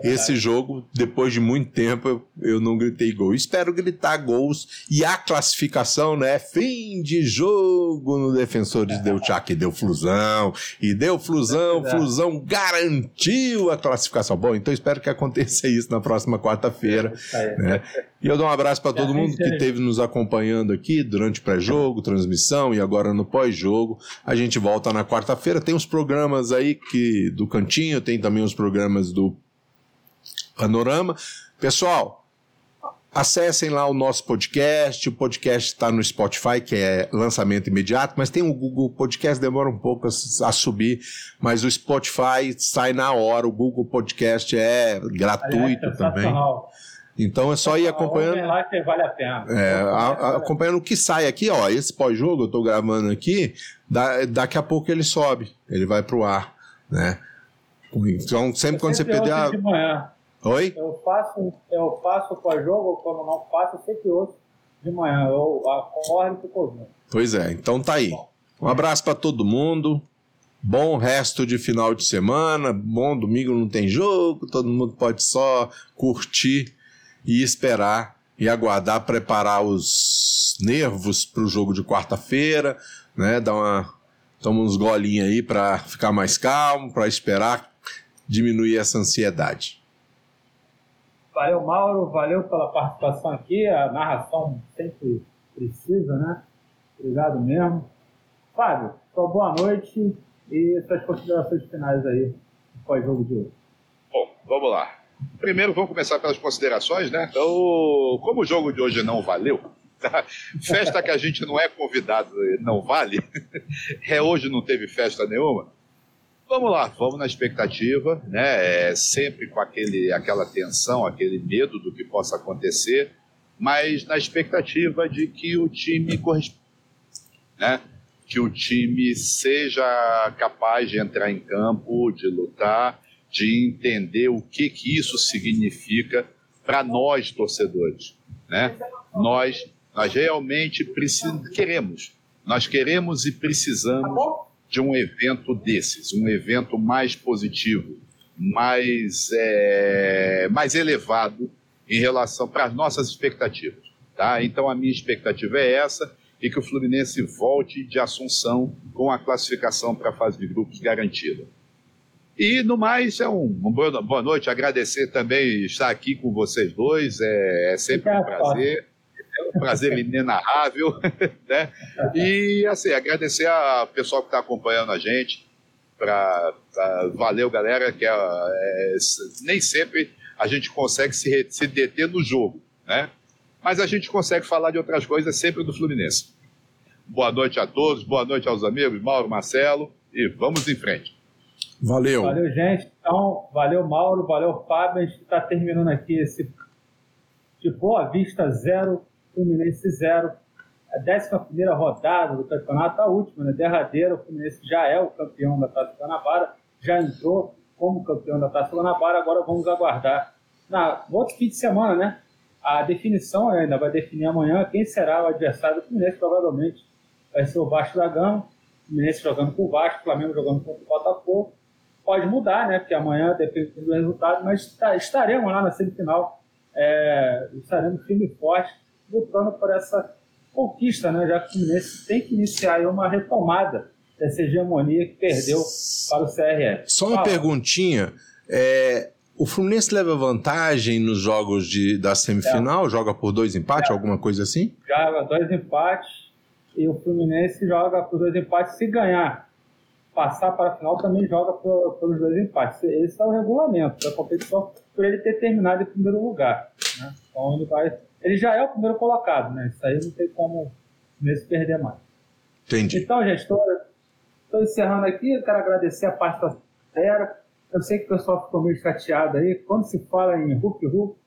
esse jogo, depois de muito tempo, eu, eu não gritei gol. Espero gritar gols e a classificação, né? Fim de jogo no Defensores deu tchac, deu flusão. E deu flusão, É. flusão garantiu a classificação. Bom, então espero que aconteça isso na próxima quarta-feira. Aí. né? E eu dou um abraço para E todo mundo que esteve nos acompanhando aqui durante o pré-jogo, transmissão e agora no pós-jogo. A gente volta na quarta-feira. Tem uns programas aí que do Cantinho, tem também os programas do Panorama. Pessoal, acessem lá o nosso podcast. O podcast está no Spotify, que é lançamento imediato, mas tem o Google Podcast, demora um pouco a, a subir, mas o Spotify sai na hora. O Google Podcast é gratuito Aliás, também. sensacional. Então é só ir acompanhando. Vem lá que vale a pena. É, a- a- acompanhando o que sai aqui, ó. Esse pós-jogo eu tô gravando aqui, da- daqui a pouco ele sobe, ele vai pro ar, né? Então, sempre quando você perder a. Oi? Eu faço, eu faço pós-jogo, quando não faço, eu sempre ouço de manhã. Eu acordo e fico ouvindo. Pois é, então tá aí. Um abraço pra todo mundo. Bom resto de final de semana. Bom domingo não tem jogo, todo mundo pode só curtir e esperar e aguardar, preparar os nervos pro jogo de quarta-feira, né? Dar uma toma uns golinhos aí pra ficar mais calmo, pra esperar diminuir essa ansiedade. Valeu, Mauro. Valeu pela participação aqui. A narração sempre precisa, né? Obrigado mesmo. Fábio, sua boa noite e suas considerações finais aí pós-jogo de hoje. Bom, vamos lá. Primeiro, vamos começar pelas considerações, né? Então, como o jogo de hoje não valeu, tá? festa que a gente não é convidado não vale, é hoje não teve festa nenhuma. Vamos lá, vamos na expectativa, né? É, sempre com aquele, aquela tensão, aquele medo do que possa acontecer, mas na expectativa de que o time corresponda, né? Que o time seja capaz de entrar em campo, de lutar, de entender o que, que isso significa para nós torcedores, né? Nós, nós realmente queremos, nós queremos e precisamos de um evento desses, um evento mais positivo, mais, é, mais elevado em relação para as nossas expectativas. Tá? Então a minha expectativa é essa e que o Fluminense volte de Assunção com a classificação para a fase de grupos garantida. E no mais, é um, boa, boa, noite, agradecer também estar aqui com vocês dois, é, é sempre um prazer, é um prazer inenarrável, né? E assim, agradecer ao pessoal que está acompanhando a gente, para valeu galera, que é, é, nem sempre a gente consegue se, se deter no jogo, né? Mas a gente consegue falar de outras coisas sempre do Fluminense. Boa noite a todos, boa noite aos amigos, Mauro, Marcelo, e vamos em frente. Valeu. Valeu, gente. Então, valeu, Mauro, valeu, Fábio. A gente está terminando aqui esse de Boa Vista 0, Fluminense 0. A 11 rodada do campeonato, a última, né? derradeira. O Fluminense já é o campeão da Taça Guanabara, já entrou como campeão da Taça Guanabara. Agora vamos aguardar na outro fim de semana, né? A definição ainda vai definir amanhã quem será o adversário do Fluminense, provavelmente vai ser o Vasco da Gama. O Fluminense jogando com o Vasco, o Flamengo jogando contra o Botafogo. Pode mudar, né? Porque amanhã depende do resultado, mas estaremos lá na semifinal, é, estaremos firme e forte, lutando por essa conquista, né? Já que o Fluminense tem que iniciar uma retomada dessa hegemonia que perdeu para o CRF. Só uma perguntinha. É, o Fluminense leva vantagem nos jogos de, da semifinal? É. Joga por dois empates, é. alguma coisa assim? Joga dois empates e o Fluminense joga por dois empates. Se ganhar, passar para a final, também joga por, pelos dois empates. Esse é o regulamento da competição, por ele ter terminado em primeiro lugar. Né? Então ele, vai, ele já é o primeiro colocado, né? Isso aí não tem como o Fluminense perder mais. Entendi. Então, gente, estou encerrando aqui. Eu quero agradecer a participação da eu sei que o pessoal ficou meio chateado aí. Quando se fala em Hulk Hulk,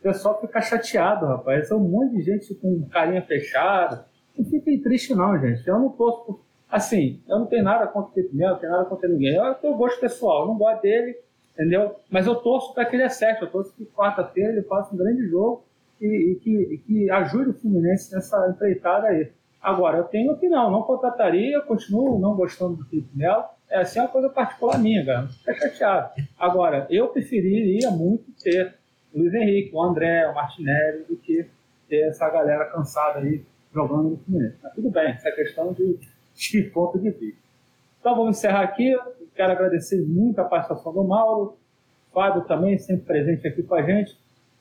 o pessoal fica chateado, rapaz. São um monte de gente com carinha fechada. Não fiquem triste, não, gente. Eu não torço. Assim, eu não tenho nada contra o Felipe Melo, não tenho nada contra ninguém. Eu tenho gosto pessoal, eu não gosto dele, entendeu? Mas eu torço para que ele acerte. Eu torço que quarta-feira ele faça um grande jogo e, e, que, que, ajude o Fluminense nessa empreitada aí. Agora, eu tenho opinião, não contrataria, continuo não gostando do Felipe Melo é assim é uma coisa particular minha, cara. Não fica chateado. Agora, eu preferiria muito ter o Luiz Henrique, o André, o Martinelli, do que ter essa galera cansada aí jogando no Fluminense. Mas tudo bem, essa é questão de, de ponto de vista. Então vamos encerrar aqui. Quero agradecer muito a participação do Mauro, Fábio também, sempre presente aqui com a gente.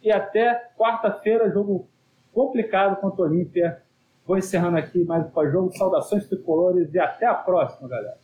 E até quarta-feira, jogo complicado contra o Olímpia. Vou encerrando aqui mais um pós-jogo. Saudações tricolores e até a próxima, galera.